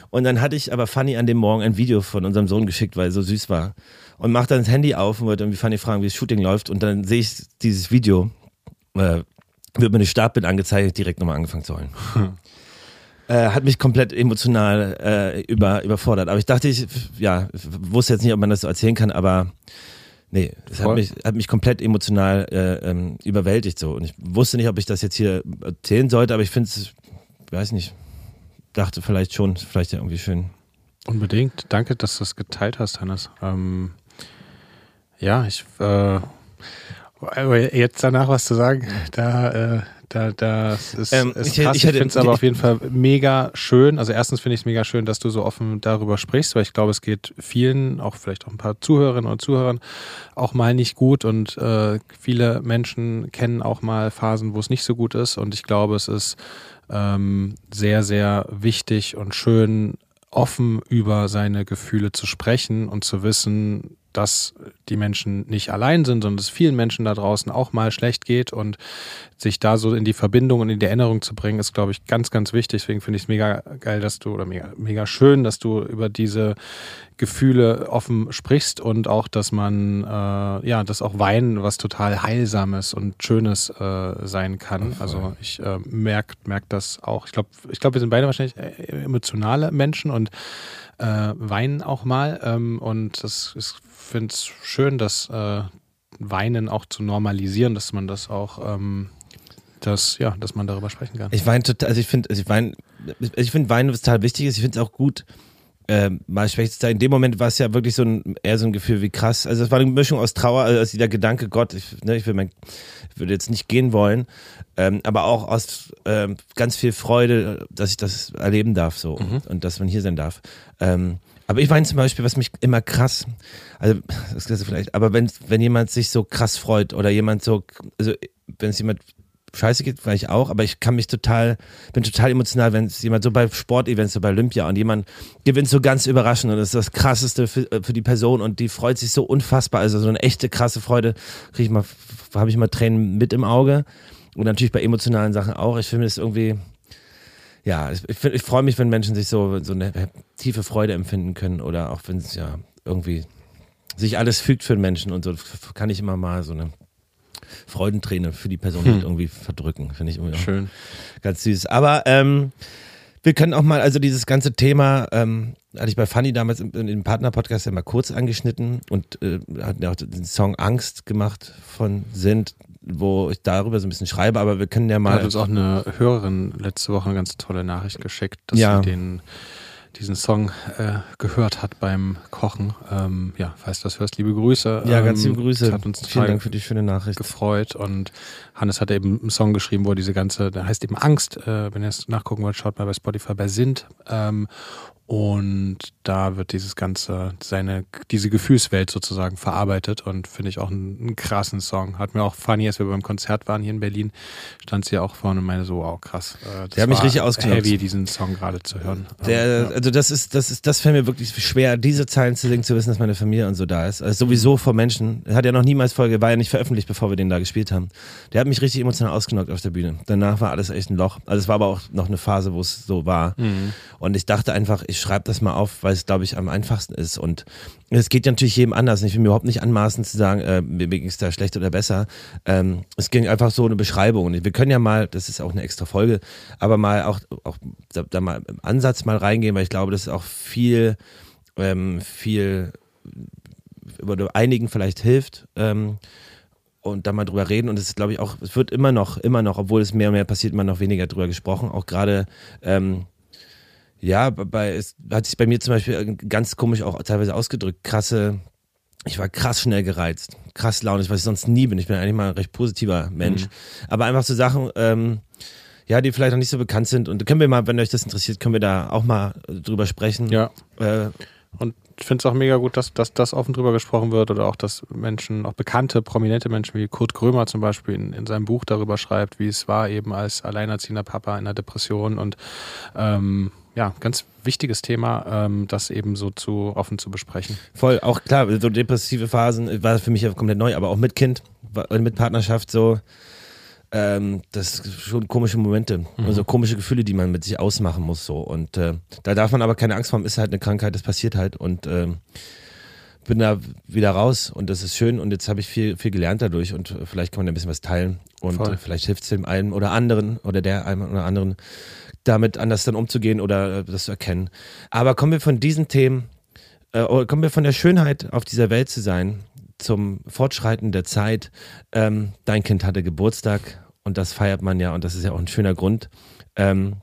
Und dann hatte ich aber Fanny an dem Morgen ein Video von unserem Sohn geschickt, weil er so süß war. Und macht dann das Handy auf und wollte irgendwie Fanny fragen, wie das Shooting läuft. Und dann sehe ich dieses Video, äh, wird mir eine Startbild angezeigt, direkt nochmal angefangen zu heulen. [LAUGHS] Äh, hat mich komplett emotional äh, über, überfordert. Aber ich dachte, ich ja, wusste jetzt nicht, ob man das so erzählen kann, aber nee, es hat mich, hat mich komplett emotional äh, ähm, überwältigt so. Und ich wusste nicht, ob ich das jetzt hier erzählen sollte, aber ich finde es, weiß nicht, dachte vielleicht schon, vielleicht ja irgendwie schön. Unbedingt. Danke, dass du das geteilt hast, Hannes. Ähm, ja, ich äh, jetzt danach was zu sagen, da äh, da, das ist, ähm, ist ich, krass. Ich, ich finde es aber auf jeden Fall mega schön. Also erstens finde ich es mega schön, dass du so offen darüber sprichst, weil ich glaube, es geht vielen, auch vielleicht auch ein paar Zuhörerinnen und Zuhörern, auch mal nicht gut. Und äh, viele Menschen kennen auch mal Phasen, wo es nicht so gut ist. Und ich glaube, es ist ähm, sehr, sehr wichtig und schön, offen über seine Gefühle zu sprechen und zu wissen, dass die Menschen nicht allein sind, sondern dass es vielen Menschen da draußen auch mal schlecht geht und sich da so in die Verbindung und in die Erinnerung zu bringen, ist, glaube ich, ganz, ganz wichtig. Deswegen finde ich es mega geil, dass du oder mega, mega schön, dass du über diese Gefühle offen sprichst und auch, dass man, äh, ja, dass auch Weinen was total Heilsames und Schönes äh, sein kann. Also ich äh, merke merk das auch. Ich glaube, ich glaube, wir sind beide wahrscheinlich äh, emotionale Menschen und äh, weinen auch mal. Ähm, und das ist finde es schön, das äh, Weinen auch zu normalisieren, dass man das auch, ähm, dass, ja, dass man darüber sprechen kann. Ich weine total, also ich finde, also ich weine, ich finde Weinen total wichtig ist. Ich finde es auch gut, äh, mal schwächt In dem Moment war es ja wirklich so ein, eher so ein Gefühl wie krass. Also es war eine Mischung aus Trauer, also aus dieser Gedanke, Gott, ich, ne, ich, will mein, ich würde jetzt nicht gehen wollen, ähm, aber auch aus ähm, ganz viel Freude, dass ich das erleben darf so mhm. und dass man hier sein darf. Ähm, aber ich meine zum Beispiel, was mich immer krass, also das ist vielleicht, aber wenn, wenn jemand sich so krass freut oder jemand so, also wenn es jemand scheiße geht, vielleicht auch, aber ich kann mich total, bin total emotional, wenn es jemand so bei Sportevents, so bei Olympia und jemand gewinnt so ganz überraschend und das ist das krasseste für, für die Person und die freut sich so unfassbar, also so eine echte krasse Freude, kriege ich mal, habe ich mal Tränen mit im Auge und natürlich bei emotionalen Sachen auch. Ich finde es irgendwie, ja, ich, ich, ich freue mich, wenn Menschen sich so, so eine tiefe Freude empfinden können oder auch wenn es ja irgendwie sich alles fügt für den Menschen und so, kann ich immer mal so eine Freudenträne für die Person hm. irgendwie verdrücken. Finde ich irgendwie Schön. ganz süß. Aber ähm, wir können auch mal, also dieses ganze Thema, ähm, hatte ich bei Fanny damals im, im Partner-Podcast ja mal kurz angeschnitten und äh, hatten ja auch den Song Angst gemacht von Sind wo ich darüber so ein bisschen schreibe, aber wir können ja mal. Da hat uns auch eine Hörerin letzte Woche eine ganz tolle Nachricht geschickt, dass ja. sie den diesen Song äh, gehört hat beim Kochen. Ähm, ja, falls du das hörst, liebe Grüße. Ja, ganz liebe ähm, Grüße. Hat uns Vielen Dank für die schöne Nachricht. Gefreut und Hannes hat eben einen Song geschrieben, wo diese ganze, der heißt eben Angst. Äh, wenn ihr es nachgucken wollt, schaut mal bei Spotify bei Sind. Ähm, und da wird dieses ganze, seine, diese Gefühlswelt sozusagen verarbeitet und finde ich auch einen, einen, krassen Song. Hat mir auch funny, als wir beim Konzert waren hier in Berlin, stand sie auch vorne und meine so, wow, krass. Äh, das Der hat mich richtig ausgenutzt. heavy, diesen Song gerade zu hören. Der, ja. Also das ist, das ist, das fällt mir wirklich schwer, diese Zeilen zu singen, zu wissen, dass meine Familie und so da ist. Also sowieso vor Menschen. Er hat ja noch niemals Folge, war ja nicht veröffentlicht, bevor wir den da gespielt haben. Der hat mich richtig emotional ausgenockt auf der Bühne. Danach war alles echt ein Loch. Also es war aber auch noch eine Phase, wo es so war. Mhm. Und ich dachte einfach, ich schreibe das mal auf, weil es, glaube ich, am einfachsten ist. Und es geht natürlich jedem anders. Ich will mir überhaupt nicht anmaßen zu sagen, äh, mir ging es da schlecht oder besser. Ähm, es ging einfach so eine Beschreibung. Und wir können ja mal, das ist auch eine extra Folge, aber mal auch, auch da, da mal im Ansatz mal reingehen, weil ich glaube, das ist auch viel, ähm, viel oder einigen vielleicht hilft. Ähm, und da mal drüber reden. Und es ist, glaube ich, auch, es wird immer noch, immer noch, obwohl es mehr und mehr passiert, immer noch weniger drüber gesprochen. Auch gerade ähm, ja, bei, es hat sich bei mir zum Beispiel ganz komisch auch teilweise ausgedrückt. Krasse, ich war krass schnell gereizt, krass launisch, was ich sonst nie bin. Ich bin eigentlich mal ein recht positiver Mensch. Mhm. Aber einfach so Sachen, ähm, ja, die vielleicht noch nicht so bekannt sind. Und können wir mal, wenn euch das interessiert, können wir da auch mal drüber sprechen. Ja. Äh, und ich finde es auch mega gut, dass, dass das offen drüber gesprochen wird oder auch, dass Menschen, auch bekannte, prominente Menschen wie Kurt Krömer zum Beispiel in, in seinem Buch darüber schreibt, wie es war, eben als alleinerziehender Papa in einer Depression und ähm, ja, ganz wichtiges Thema, ähm, das eben so zu offen zu besprechen. Voll, auch klar, so depressive Phasen war für mich ja komplett neu, aber auch mit Kind, mit Partnerschaft so, ähm, das sind schon komische Momente, mhm. also komische Gefühle, die man mit sich ausmachen muss so und äh, da darf man aber keine Angst haben, ist halt eine Krankheit, das passiert halt und ähm, bin da wieder raus und das ist schön und jetzt habe ich viel, viel gelernt dadurch und vielleicht kann man ein bisschen was teilen und Voll. vielleicht hilft es dem einen oder anderen oder der einen oder anderen damit anders dann umzugehen oder äh, das zu erkennen. Aber kommen wir von diesen Themen, äh, kommen wir von der Schönheit auf dieser Welt zu sein zum Fortschreiten der Zeit. Ähm, dein Kind hatte Geburtstag und das feiert man ja und das ist ja auch ein schöner Grund. Ähm,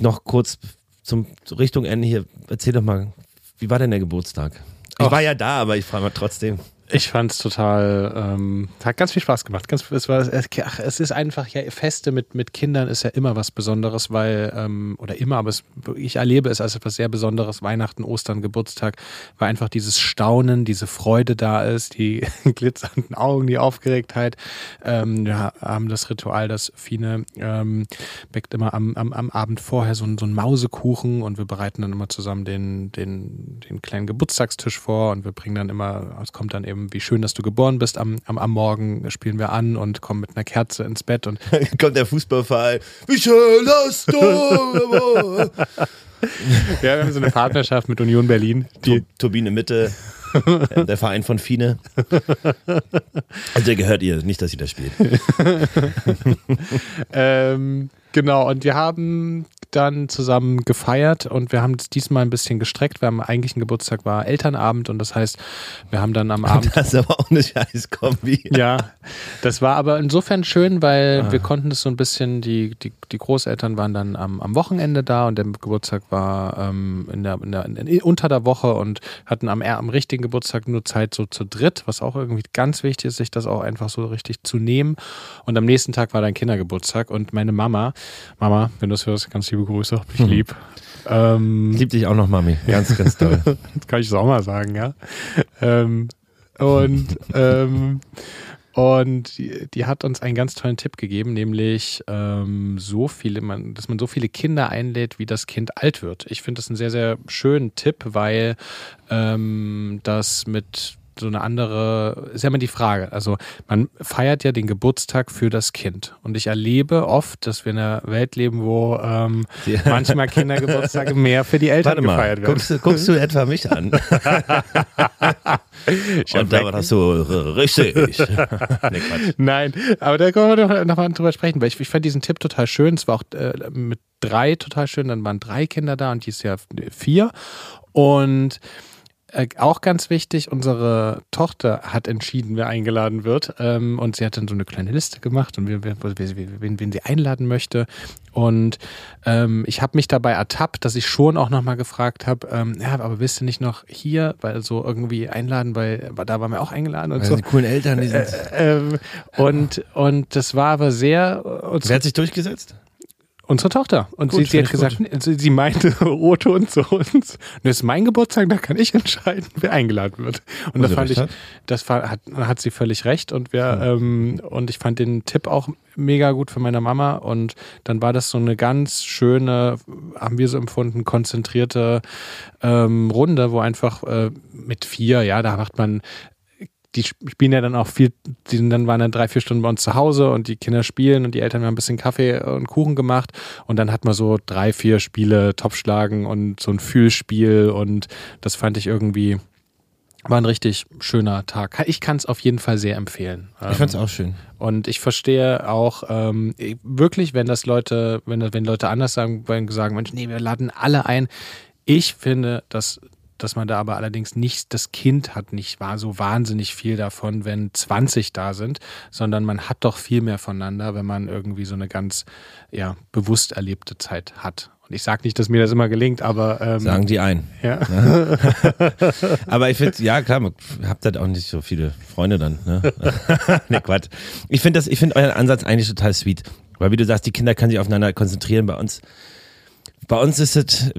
noch kurz zum Richtung Ende hier, erzähl doch mal, wie war denn der Geburtstag? Ich Och. war ja da, aber ich frage mal trotzdem. Ich fand es total, ähm, hat ganz viel Spaß gemacht. Ganz, es, war, ach, es ist einfach, ja, Feste mit, mit Kindern ist ja immer was Besonderes, weil, ähm, oder immer, aber es, ich erlebe es als etwas sehr Besonderes. Weihnachten, Ostern, Geburtstag, weil einfach dieses Staunen, diese Freude da ist, die [LAUGHS] glitzernden Augen, die Aufgeregtheit. Ähm, wir haben das Ritual, das Fine ähm, backt immer am, am, am Abend vorher so, so einen Mausekuchen und wir bereiten dann immer zusammen den, den, den kleinen Geburtstagstisch vor und wir bringen dann immer, es kommt dann eben ähm, wie schön, dass du geboren bist. Am, am, am Morgen spielen wir an und kommen mit einer Kerze ins Bett. Und [LAUGHS] kommt der Fußballverein. Wie schön, dass du [LAUGHS] Ja, wir haben so eine Partnerschaft mit Union Berlin. Die Turbine Mitte, der Verein von Fine. Also der gehört ihr, nicht, dass sie das spielt. [LAUGHS] ähm, genau, und wir haben dann zusammen gefeiert und wir haben es diesmal ein bisschen gestreckt. Wir haben eigentlich ein Geburtstag war Elternabend und das heißt, wir haben dann am [LAUGHS] Abend. Das ist aber auch eine scheiß Kombi. Ja, das war aber insofern schön, weil ah. wir konnten es so ein bisschen, die, die, die Großeltern waren dann am, am Wochenende da und der Geburtstag war ähm, in der, in der, in, unter der Woche und hatten am, am richtigen Geburtstag nur Zeit so zu dritt, was auch irgendwie ganz wichtig ist, sich das auch einfach so richtig zu nehmen. Und am nächsten Tag war dein Kindergeburtstag und meine Mama, Mama, wenn du es hörst, ganz lieb liebe Grüße, hab dich mhm. lieb. Ähm, lieb dich auch noch, Mami. Ganz, ganz toll. [LAUGHS] das kann ich so auch mal sagen, ja. Ähm, und ähm, und die, die, hat uns einen ganz tollen Tipp gegeben, nämlich ähm, so viele, man, dass man so viele Kinder einlädt, wie das Kind alt wird. Ich finde das einen sehr, sehr schönen Tipp, weil ähm, das mit so eine andere, ist ja immer die Frage. Also man feiert ja den Geburtstag für das Kind. Und ich erlebe oft, dass wir in einer Welt leben, wo ähm, manchmal Kindergeburtstage mehr für die Eltern Warte mal, gefeiert werden. Guckst, du, guckst du etwa mich an? [LAUGHS] Und damit hast du richtig. [LAUGHS] nee, Nein, aber da können wir doch noch mal drüber sprechen, weil ich, ich fand diesen Tipp total schön. Es war auch äh, mit drei total schön. Dann waren drei Kinder da und dies Jahr vier. Und äh, auch ganz wichtig, unsere Tochter hat entschieden, wer eingeladen wird. Ähm, und sie hat dann so eine kleine Liste gemacht und wen, wen, wen sie einladen möchte. Und ähm, ich habe mich dabei ertappt, dass ich schon auch nochmal gefragt habe, ähm, ja, aber willst du nicht noch hier, weil so irgendwie einladen, weil da waren wir auch eingeladen und weil so. Die coolen Eltern, die sind. Äh, äh, und, und das war aber sehr. Wer hat sich durchgesetzt? Unsere Tochter. Und gut, sie, sie hat gesagt, sie, sie meinte [LAUGHS] Otto und so uns, das ist mein Geburtstag, da kann ich entscheiden, wer eingeladen wird. Und da fand ich, hat? das hat, hat sie völlig recht. Und wir, ja. ähm, und ich fand den Tipp auch mega gut für meine Mama. Und dann war das so eine ganz schöne, haben wir so empfunden, konzentrierte ähm, Runde, wo einfach äh, mit vier, ja, da macht man die spielen ja dann auch viel, die sind dann waren dann drei, vier Stunden bei uns zu Hause und die Kinder spielen und die Eltern haben ein bisschen Kaffee und Kuchen gemacht und dann hat man so drei, vier Spiele Topfschlagen und so ein Fühlspiel und das fand ich irgendwie, war ein richtig schöner Tag. Ich kann es auf jeden Fall sehr empfehlen. Ich fand es auch schön. Und ich verstehe auch ähm, wirklich, wenn das Leute, wenn, wenn Leute anders sagen, wenn sagen, Mensch, nee, wir laden alle ein. Ich finde, dass dass man da aber allerdings nicht, das Kind hat nicht war so wahnsinnig viel davon, wenn 20 da sind, sondern man hat doch viel mehr voneinander, wenn man irgendwie so eine ganz ja, bewusst erlebte Zeit hat. Und ich sage nicht, dass mir das immer gelingt, aber. Ähm, Sagen die ein. Ja. [LAUGHS] aber ich finde, ja klar, habt halt auch nicht so viele Freunde dann. Ne, [LAUGHS] nee, Quatsch. Ich finde find euren Ansatz eigentlich total sweet. Weil wie du sagst, die Kinder können sich aufeinander konzentrieren. Bei uns, bei uns ist es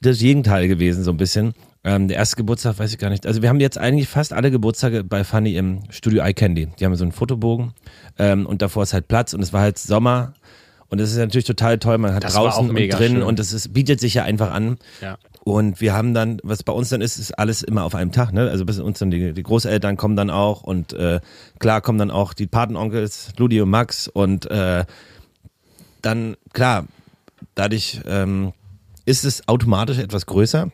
das Gegenteil gewesen, so ein bisschen. Ähm, der erste Geburtstag weiß ich gar nicht. Also wir haben jetzt eigentlich fast alle Geburtstage bei Fanny im Studio iCandy. Die haben so einen Fotobogen ähm, und davor ist halt Platz und es war halt Sommer Und das ist natürlich total toll. Man hat Das draußen und drin schön. und das ist, bietet sich ja einfach an. Ja. Und wir haben dann, was bei uns dann ist, ist alles immer auf einem Tag. Ne? Also bis uns dann die, die Großeltern kommen dann auch und äh, klar kommen dann auch die Patenonkels, Ludi und Max und äh, dann, klar, dadurch ähm, ist es automatisch etwas größer.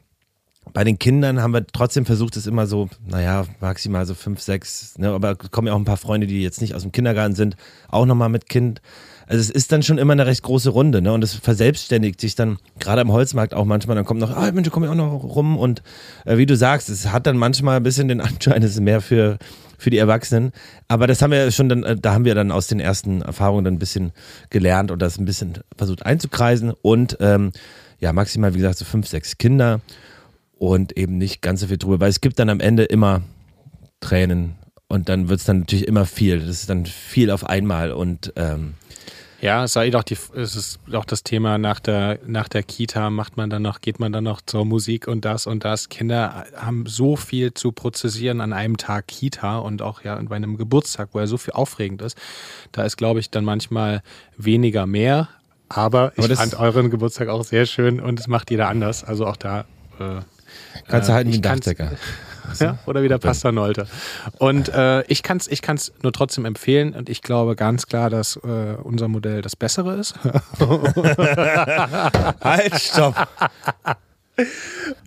Bei den Kindern haben wir trotzdem versucht, es immer so, naja, maximal so fünf, sechs, ne? aber kommen ja auch ein paar Freunde, die jetzt nicht aus dem Kindergarten sind, auch nochmal mit Kind. Also es ist dann schon immer eine recht große Runde, ne? Und es verselbstständigt sich dann, gerade am Holzmarkt auch manchmal, dann kommt noch, ah Mensch, komm ja auch noch rum und äh, wie du sagst, es hat dann manchmal ein bisschen den [LAUGHS] Anschein, es ist mehr für, für die Erwachsenen. Aber das haben wir schon dann, äh, da haben wir dann aus den ersten Erfahrungen dann ein bisschen gelernt und das ein bisschen versucht einzukreisen und ähm, ja, maximal, wie gesagt, so fünf, sechs Kinder und eben nicht ganz so viel drüber, weil es gibt dann am Ende immer Tränen und dann wird es dann natürlich immer viel. Das ist dann viel auf einmal und ähm, Ja, es sei doch die, es ist auch das Thema nach der, nach der Kita macht man dann noch, geht man dann noch zur Musik und das und das. Kinder haben so viel zu prozessieren an einem Tag Kita und auch ja bei einem Geburtstag, wo ja so viel aufregend ist. Da ist, glaube ich, dann manchmal weniger mehr. Aber ich Aber das- fand euren Geburtstag auch sehr schön und es macht jeder anders. Also auch da. Äh, kannst du halten wie ein Dachdecker. [LAUGHS] ja, oder wie der Pastor Nolte. Und äh, ich kann es ich kann's nur trotzdem empfehlen und ich glaube ganz klar, dass äh, unser Modell das bessere ist. [LAUGHS] Halt, stopp.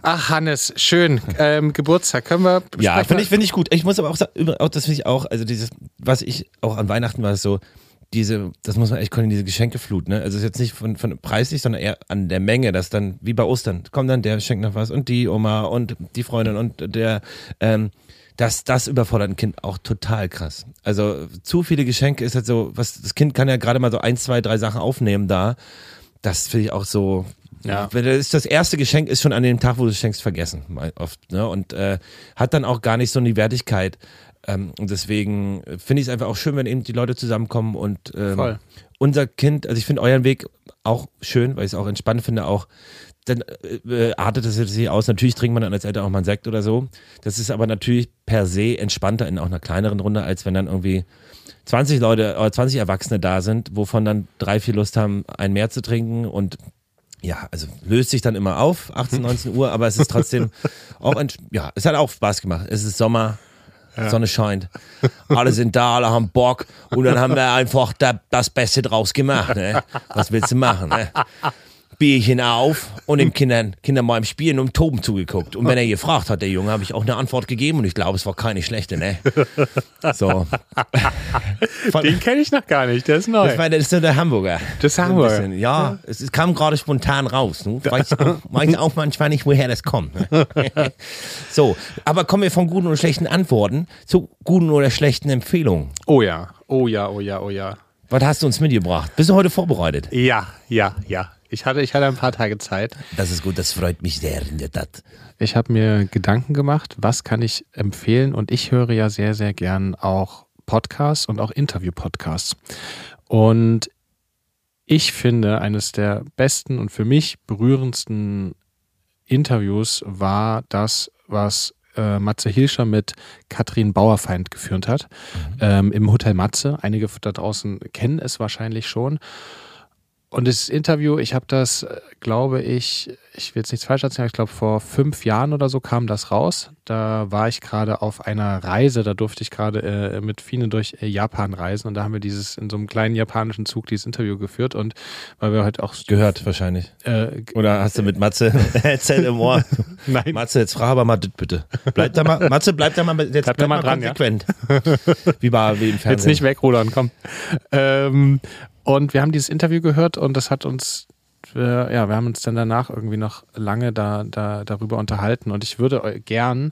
Ach, Hannes, schön. Ähm, Geburtstag können wir. Ja, finde ich, finde ich gut. Ich muss aber auch sagen, das finde ich auch, also dieses, was ich auch an Weihnachten war, so, diese, das muss man echt können, diese Geschenkeflut, ne? Also es ist jetzt nicht von, von preislich, sondern eher an der Menge, dass dann, wie bei Ostern, kommt dann der schenkt noch was und die Oma und die Freundin und der, ähm, das, das überfordert ein Kind auch total krass. Also zu viele Geschenke ist halt so, was, das Kind kann ja gerade mal so ein, zwei, drei Sachen aufnehmen da. Das finde ich auch so, Ja. wenn das, ist das erste Geschenk ist schon an dem Tag, wo du es schenkst, vergessen. Oft, ne? Und äh, hat dann auch gar nicht so eine Wertigkeit. Ähm, und deswegen finde ich es einfach auch schön, wenn eben die Leute zusammenkommen und ähm, unser Kind, also ich finde euren Weg auch schön, weil ich es auch entspannt finde, auch dann äh, artet es sich aus. Natürlich trinkt man dann als Eltern auch mal einen Sekt oder so. Das ist aber natürlich per se entspannter in auch einer kleineren Runde, als wenn dann irgendwie 20 Leute oder 20 Erwachsene da sind, wovon dann drei, vier Lust haben, ein mehr zu trinken und ja, also löst sich dann immer auf, 18, 19 Uhr, aber es ist trotzdem [LAUGHS] auch, ein, ja, es hat auch Spaß gemacht. Es ist Sommer, Sonne scheint, alle sind da, alle haben Bock und dann haben wir einfach da, das Beste draus gemacht. Ne? Was willst du machen? Ne? Bierchen auf und dem Kindern, Kindern beim Spielen und Toben zugeguckt. Und wenn er gefragt hat, der Junge, habe ich auch eine Antwort gegeben und ich glaube, es war keine schlechte, ne? So. [LAUGHS] Den kenne ich noch gar nicht, der ist neu. das war das ist so der Hamburger. Das ist So Hamburger. bisschen. Ja, es, es kam gerade spontan raus. Ne? Weiß, weiß auch manchmal nicht, woher das kommt. Ne? [LAUGHS] so, aber kommen wir von guten oder schlechten Antworten zu guten oder schlechten Empfehlungen. Oh ja, oh ja, oh ja, oh ja. Was hast du uns mitgebracht? Bist du heute vorbereitet? Ja, ja, ja. Ich hatte, ich hatte ein paar Tage Zeit. Das ist gut, das freut mich sehr in der Tat. Ich habe mir Gedanken gemacht, was kann ich empfehlen und ich höre ja sehr, sehr gern auch Podcasts und auch Interview-Podcasts. Und ich finde, eines der besten und für mich berührendsten Interviews war das, was äh, Matze Hilscher mit Katrin Bauerfeind geführt hat ähm, im Hotel Matze. Einige da draußen kennen es wahrscheinlich schon. Und das Interview, ich habe das, äh, glaube ich, ich will jetzt nichts falsch erzählen, ich glaube vor fünf Jahren oder so kam das raus. Da war ich gerade auf einer Reise, da durfte ich gerade äh, mit Fine durch äh, Japan reisen und da haben wir dieses in so einem kleinen japanischen Zug dieses Interview geführt und weil wir halt auch Gehört wahrscheinlich. äh, Oder hast du mit Matze [LAUGHS] Headset im Ohr? [LAUGHS] Nein. Matze, jetzt frag aber mal das bitte. Bleib da mal, Matze, bleib da mal, jetzt Bleib da mal dran, ja. konsequent. [LAUGHS] Wie war wie im Fernsehen. Jetzt nicht wegrudern, komm. Ähm, und wir haben dieses Interview gehört und das hat uns, äh, ja, wir haben uns dann danach irgendwie noch lange da, da darüber unterhalten und ich würde gern,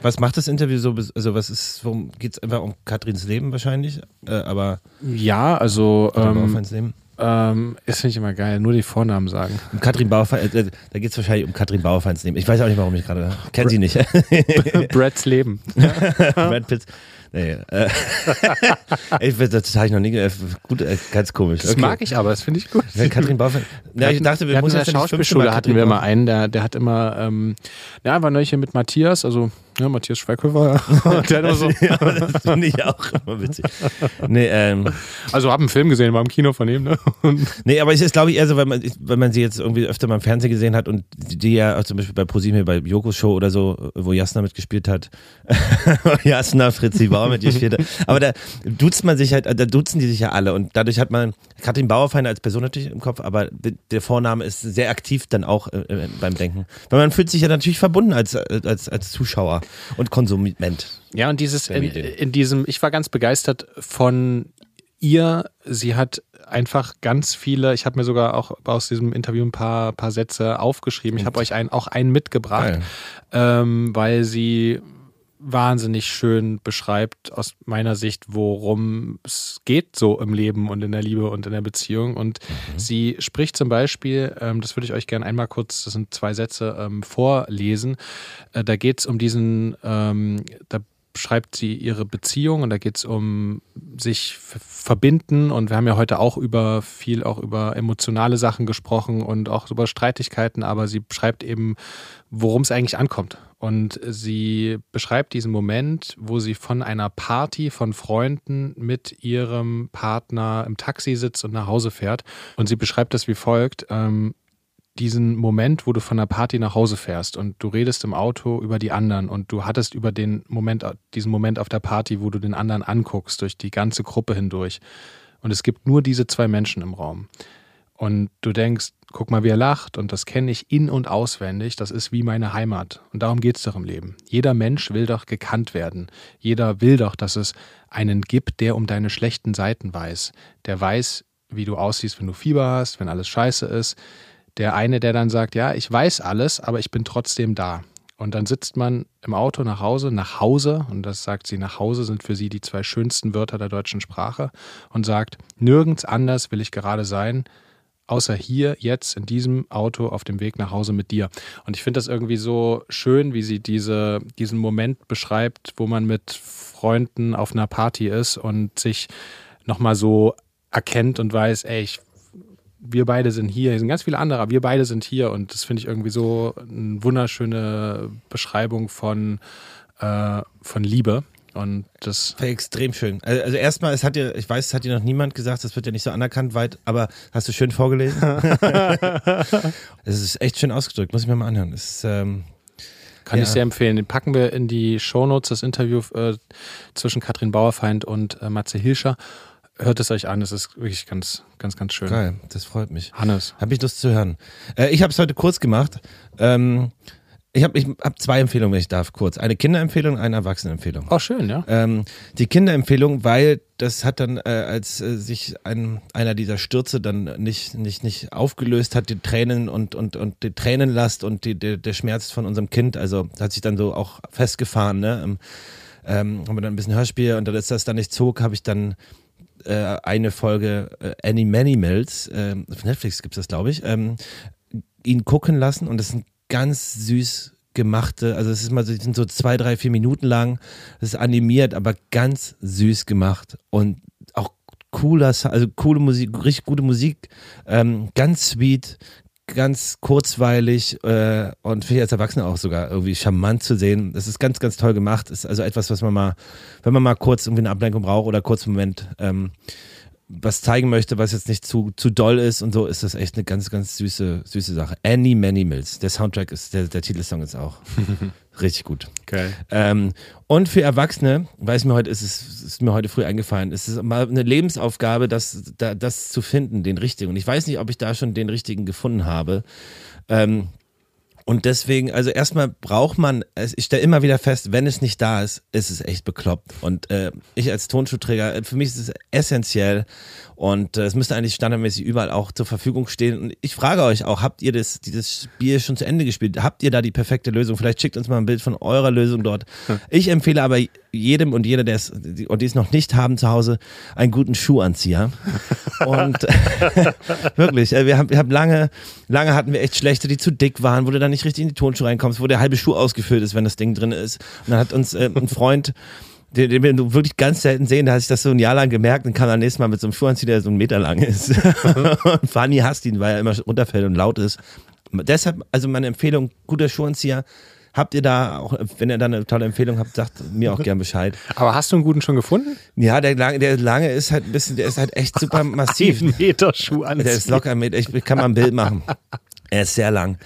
Was macht das Interview so? Also was ist, worum geht es einfach um Katrins Leben wahrscheinlich? Äh, aber ja, also ähm, Bauerfeins Leben? ähm, ist nicht immer geil, nur die Vornamen sagen. Um Katrin Bauerfein, äh, da geht es wahrscheinlich um Katrin Bauerfeins Leben. Ich weiß auch nicht, warum ich gerade. Kenn sie nicht. [LAUGHS] Brads Leben. [LAUGHS] Brad Pitt. Nee, äh, [LAUGHS] ich, das habe ich noch nie. äh, Gut, äh, ganz komisch. Das mag ich aber, das finde ich gut. Ja, Katrin Bauerfein. Ja, ich dachte, wir, hatten müssen in der Schauspielschule hatten wir mal einen, der, der hat immer, ähm, ja, war neulich hier mit Matthias, also Ja, Matthias Schweighöfer. [LAUGHS] Der immer so. ja, das finde ich auch immer witzig. Nee, ähm, Also hab einen Film gesehen, war im Kino von ihm, ne? Nee aber es ist, glaube ich, eher so, wenn man, wenn man sie jetzt irgendwie öfter mal im Fernsehen gesehen hat und die ja zum Beispiel bei ProSieben bei Jokos Show oder so, wo Jasna mitgespielt hat. [LAUGHS] Jasna, Fritzi Bauer mitgespielt hat. Aber da duzt man sich halt, da duzen die sich ja alle und dadurch hat man Katrin Bauerfein als Person natürlich im Kopf, aber der Vorname ist sehr aktiv dann auch äh, beim Denken. Weil man fühlt sich ja natürlich verbunden als, als, als Zuschauer und Konsument. Ja, und dieses in, in diesem, ich war ganz begeistert von ihr. Sie hat einfach ganz viele, ich habe mir sogar auch aus diesem Interview ein paar, paar Sätze aufgeschrieben. Ich habe euch einen, auch einen mitgebracht, ähm, weil sie wahnsinnig schön beschreibt aus meiner Sicht, worum es geht so im Leben und in der Liebe und in der Beziehung. Und sie spricht zum Beispiel, ähm, das würde ich euch gerne einmal kurz, das sind zwei Sätze, ähm, vorlesen. Äh, da geht es um diesen, ähm, da schreibt sie ihre Beziehung und da geht es um sich verbinden und wir haben ja heute auch über viel auch über emotionale Sachen gesprochen und auch über Streitigkeiten, aber sie beschreibt eben, worum es eigentlich ankommt. Und sie beschreibt diesen Moment, wo sie von einer Party von Freunden mit ihrem Partner im Taxi sitzt und nach Hause fährt. Und sie beschreibt das wie folgt. Ähm, diesen Moment, wo du von der Party nach Hause fährst und du redest im Auto über die anderen und du hattest über den Moment, diesen Moment auf der Party, wo du den anderen anguckst, durch die ganze Gruppe hindurch. Und es gibt nur diese zwei Menschen im Raum. Und du denkst, guck mal, wie er lacht und das kenne ich in- und auswendig, das ist wie meine Heimat. Und darum geht es doch im Leben. Jeder Mensch will doch gekannt werden. Jeder will doch, dass es einen gibt, der um deine schlechten Seiten weiß. Der weiß, wie du aussiehst, wenn du Fieber hast, wenn alles scheiße ist. Der eine, der dann sagt, ja, ich weiß alles, aber ich bin trotzdem da. Und dann sitzt man im Auto nach Hause, nach Hause, und das sagt sie, nach Hause sind für sie die zwei schönsten Wörter der deutschen Sprache, und sagt, nirgends anders will ich gerade sein, außer hier, jetzt, in diesem Auto auf dem Weg nach Hause mit dir. Und ich finde das irgendwie so schön, wie sie diese, diesen Moment beschreibt, wo man mit Freunden auf einer Party ist und sich nochmal so erkennt und weiß, ey, ich wir beide sind hier, hier sind ganz viele andere, aber wir beide sind hier und das finde ich irgendwie so eine wunderschöne Beschreibung von, äh, von Liebe. Und das War extrem schön. Also, also erstmal, es hat dir, ich weiß, es hat dir noch niemand gesagt, das wird ja nicht so anerkannt weit, aber hast du schön vorgelesen? [LAUGHS] es ist echt schön ausgedrückt, muss ich mir mal anhören. Ist, ähm, kann Ja. ich sehr empfehlen. Den packen wir in die Shownotes, das Interview äh, zwischen Katrin Bauerfeind und äh, Matze Hilscher. Hört es euch an, es ist wirklich ganz, ganz, ganz schön. geil, das freut mich. Hannes. Habe ich Lust zu hören. Äh, ich habe es heute kurz gemacht. Ähm, ich habe ich hab zwei Empfehlungen, wenn ich darf, kurz. Eine Kinderempfehlung, eine Erwachsenenempfehlung. Oh, schön, ja. Ähm, die Kinderempfehlung, weil das hat dann, äh, als äh, sich ein, einer dieser Stürze dann nicht, nicht, nicht aufgelöst hat, die Tränen und, und, und die Tränenlast und die, der, der Schmerz von unserem Kind, also hat sich dann so auch festgefahren, ne? Ähm, ähm, haben wir dann ein bisschen Hörspiel und ist das dann nicht zog, habe ich dann äh, eine Folge äh, Animanimals, äh, auf Netflix gibt's das, glaube ich, ähm, ihn gucken lassen und das sind ganz süß gemachte, also es ist mal so, die sind so zwei, drei, vier Minuten lang, es ist animiert, aber ganz süß gemacht und auch cooler, also coole Musik, richtig gute Musik, ähm, ganz sweet, ganz kurzweilig äh, und finde ich als Erwachsener auch sogar irgendwie charmant zu sehen. Das ist ganz, ganz toll gemacht. Ist also etwas, was man mal, wenn man mal kurz irgendwie eine Ablenkung braucht oder kurz einen Moment ähm, was zeigen möchte, was jetzt nicht zu, zu doll ist und so, ist das echt eine ganz, ganz süße, süße Sache. Annie Many Mills. Der Soundtrack ist, der, der Titelsong ist auch [LAUGHS] richtig gut. Geil. Ähm, und für Erwachsene, weiß mir heute, ist es ist mir heute früh eingefallen, ist es mal eine Lebensaufgabe, das, da, das zu finden, den richtigen. Und ich weiß nicht, ob ich da schon den richtigen gefunden habe. Ähm, und deswegen, also erstmal braucht man, ich stelle immer wieder fest, wenn es nicht da ist, ist es echt bekloppt. Und äh, ich als Tonschuhträger, äh, für mich ist es essentiell und äh, es müsste eigentlich standardmäßig überall auch zur Verfügung stehen. Und ich frage euch auch, habt ihr das, dieses Spiel schon zu Ende gespielt? Habt ihr da die perfekte Lösung? Vielleicht schickt uns mal ein Bild von eurer Lösung dort. Ich empfehle aber jedem und jeder, der es und die es noch nicht haben zu Hause, einen guten Schuhanzieher. Und [LAUGHS] wirklich, äh, wir haben, wir haben lange, lange hatten wir echt schlechte, die zu dick waren, wo du dann nicht richtig in die Tonschuhe reinkommst, wo der halbe Schuh ausgefüllt ist, wenn das Ding drin ist. Und dann hat uns äh, ein Freund, den, den wir wirklich ganz selten sehen, da hat sich das so ein Jahr lang gemerkt und kam dann nächstes Mal mit so einem Schuhanzieher, der so einen Meter lang ist. [LAUGHS] und Fanny hasst ihn, weil er immer runterfällt und laut ist. Deshalb, also meine Empfehlung, guter Schuhanzieher, Habt ihr da auch, wenn ihr da eine tolle Empfehlung habt, sagt mir auch gern Bescheid. Aber hast du einen guten schon gefunden? Ja, der lange, der lange ist halt ein bisschen, der ist halt echt super massiv. Ein Meter Schuh an. Der ist locker mit, ich kann mal ein Bild machen. [LAUGHS] Er ist sehr lang.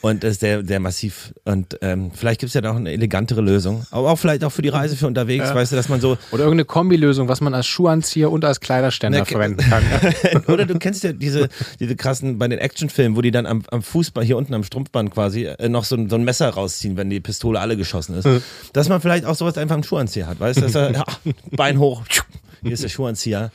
Und das ist sehr, sehr massiv. Und ähm, vielleicht gibt es ja noch eine elegantere Lösung. Aber auch vielleicht auch für die Reise für unterwegs, Ja. weißt du, dass man so. Oder irgendeine Kombilösung, was man als Schuhanzieher und als Kleiderständer Ne, verwenden kann. [LAUGHS] Oder du kennst ja diese, diese krassen, bei den Actionfilmen, wo die dann am, am Fußball, hier unten am Strumpfband quasi, äh, noch so ein, so ein Messer rausziehen, wenn die Pistole alle geschossen ist. Dass man vielleicht auch sowas einfach im Schuhanzieher hat, weißt du? Dass er, [LAUGHS] ja, Bein hoch, hier ist der Schuhanzieher.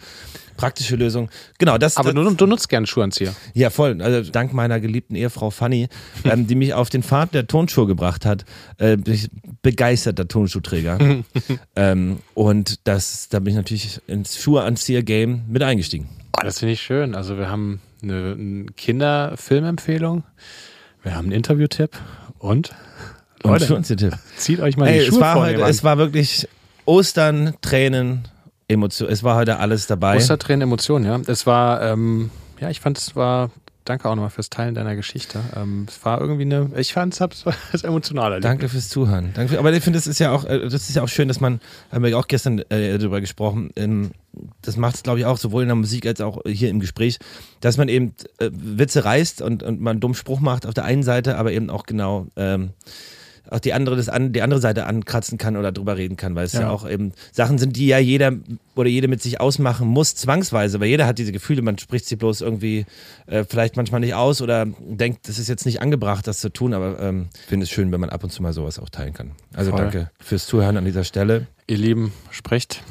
Praktische Lösung. Genau, das. Aber das, du, du nutzt gern Schuhanzieher. Ja, voll. Also dank meiner geliebten Ehefrau Fanny, ähm, die mich auf den Pfad der Turnschuhe gebracht hat. Äh, bin ich begeisterter Turnschuhträger. [LAUGHS] ähm, und das, da bin ich natürlich ins Schuheanzieher-Game mit eingestiegen. Oh, das finde ich schön. Also wir haben eine, eine Kinderfilmempfehlung, wir haben einen Interviewtipp und Und Leute, Schuhanzieher-Tipp. zieht euch mal Ey, die es Schuhe war, vor heute, es war wirklich Ostern, Tränen, Emotionen. Es war heute alles dabei. Ostertränen, Emotionen, ja. Es war, ähm, ja, ich fand es war, danke auch nochmal fürs Teilen deiner Geschichte. Ähm, es war irgendwie eine, ich fand es als [LAUGHS] emotional erlebt. Danke fürs Zuhören. Danke aber ich finde, das ist ja auch, äh, das ist ja auch schön, dass man, haben wir ja auch gestern äh, darüber gesprochen, ähm, das macht es, glaube ich, auch sowohl in der Musik als auch hier im Gespräch, dass man eben äh, Witze reißt und, und man einen dummen Spruch macht auf der einen Seite, aber eben auch genau ähm, auch die andere, das an, die andere Seite ankratzen kann oder drüber reden kann, weil es ja. Ja. auch eben Sachen sind, die ja jeder oder jede mit sich ausmachen muss, zwangsweise, weil jeder hat diese Gefühle, man spricht sie bloß irgendwie äh, vielleicht manchmal nicht aus oder denkt, das ist jetzt nicht angebracht, das zu tun, aber ähm, ich finde es schön, wenn man ab und zu mal sowas auch teilen kann. Also Voll. danke fürs Zuhören an dieser Stelle. Ihr Lieben, sprecht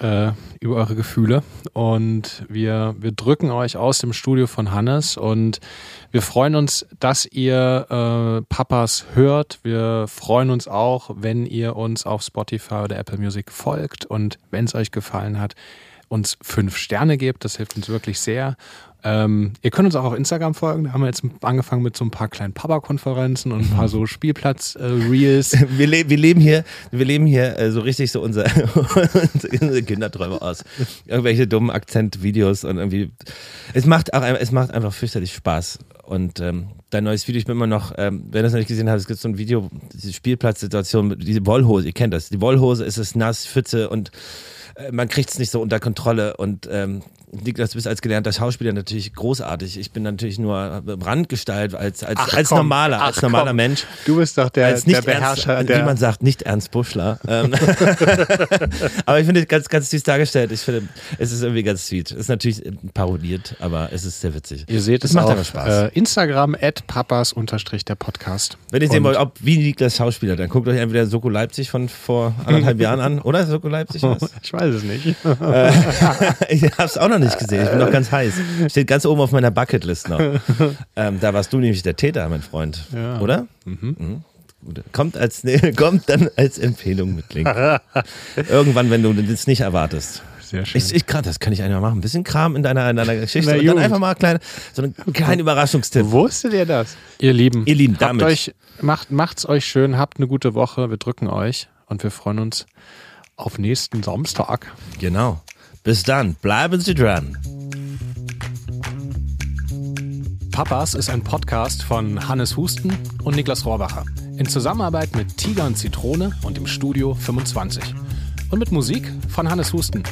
äh, über eure Gefühle und wir, wir drücken euch aus dem Studio von Hannes und wir freuen uns, dass ihr äh, Papas hört. Wir freuen uns auch, wenn ihr uns auf Spotify oder Apple Music folgt und wenn es euch gefallen hat, uns fünf Sterne gebt. Das hilft uns wirklich sehr. Ähm, ihr könnt uns auch auf Instagram folgen. Da haben wir jetzt angefangen mit so ein paar kleinen Papa-Konferenzen und ein paar so Spielplatz-Reels. [LAUGHS] Wir, le wir leben hier, wir leben hier äh, so richtig so unser, [LAUGHS] unsere Kinderträume aus. Irgendwelche dummen Akzentvideos und irgendwie. Es macht auch es macht einfach fürchterlich Spaß. Und ähm, dein neues Video, ich bin immer noch, ähm, wenn ihr es noch nicht gesehen habt, es gibt so ein Video, diese Spielplatzsituation, diese Wollhose, ihr kennt das. Die Wollhose ist es nass, Pfütze und äh, man kriegt es nicht so unter Kontrolle. Und ähm, Niklas, du bist als gelernter Schauspieler natürlich großartig. Ich bin natürlich nur Randgestalt als, als, Ach, als komm. normaler, als Ach, normaler komm. Mensch Du bist doch der, als der nicht Beherrscher ernst, der. wie man sagt, nicht Ernst Buschler. Ähm, [LAUGHS] aber ich finde es ganz, ganz süß dargestellt. Ich finde, es ist irgendwie ganz sweet. Es ist natürlich parodiert, aber es ist sehr witzig. Ihr seht es es macht auf Spaß. Äh, Instagram at papas unterstrich der Podcast. Wenn ihr sehen wollt, ob wie Niklas Schauspieler, dann guckt euch entweder Soko Leipzig von vor anderthalb [LAUGHS] Jahren an, oder? Soko Leipzig was? Ich weiß es nicht. [LAUGHS] ich hab's auch noch nicht gesehen. Ich bin noch ganz heiß. Steht ganz oben auf meiner Bucketlist noch. Ähm, da warst du nämlich der Täter, mein Freund. Ja. Oder? Mhm. Gut. Kommt, als, nee, [LAUGHS] kommt dann als Empfehlung mit Link. Irgendwann, wenn du das nicht erwartest. Sehr schön. Ich, ich gerade, das kann ich einfach machen. Ein bisschen Kram in deiner, in deiner Geschichte. Und dann einfach mal klein, so einen kleinen Überraschungstipp. Wusstet ihr das? Ihr Lieben, Ihr Lieben, habt damit. euch, macht, macht's euch schön, habt eine gute Woche. Wir drücken euch und wir freuen uns auf nächsten Samstag. Genau. Bis dann. Bleiben Sie dran. Papas ist ein Podcast von Hannes Husten und Niklas Rohrbacher. In Zusammenarbeit mit Tiger und Zitrone und im Studio 25. Und mit Musik von Hannes Husten.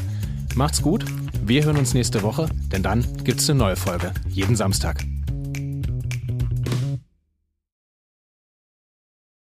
Macht's gut, wir hören uns nächste Woche, denn dann gibt's eine neue Folge. Jeden Samstag.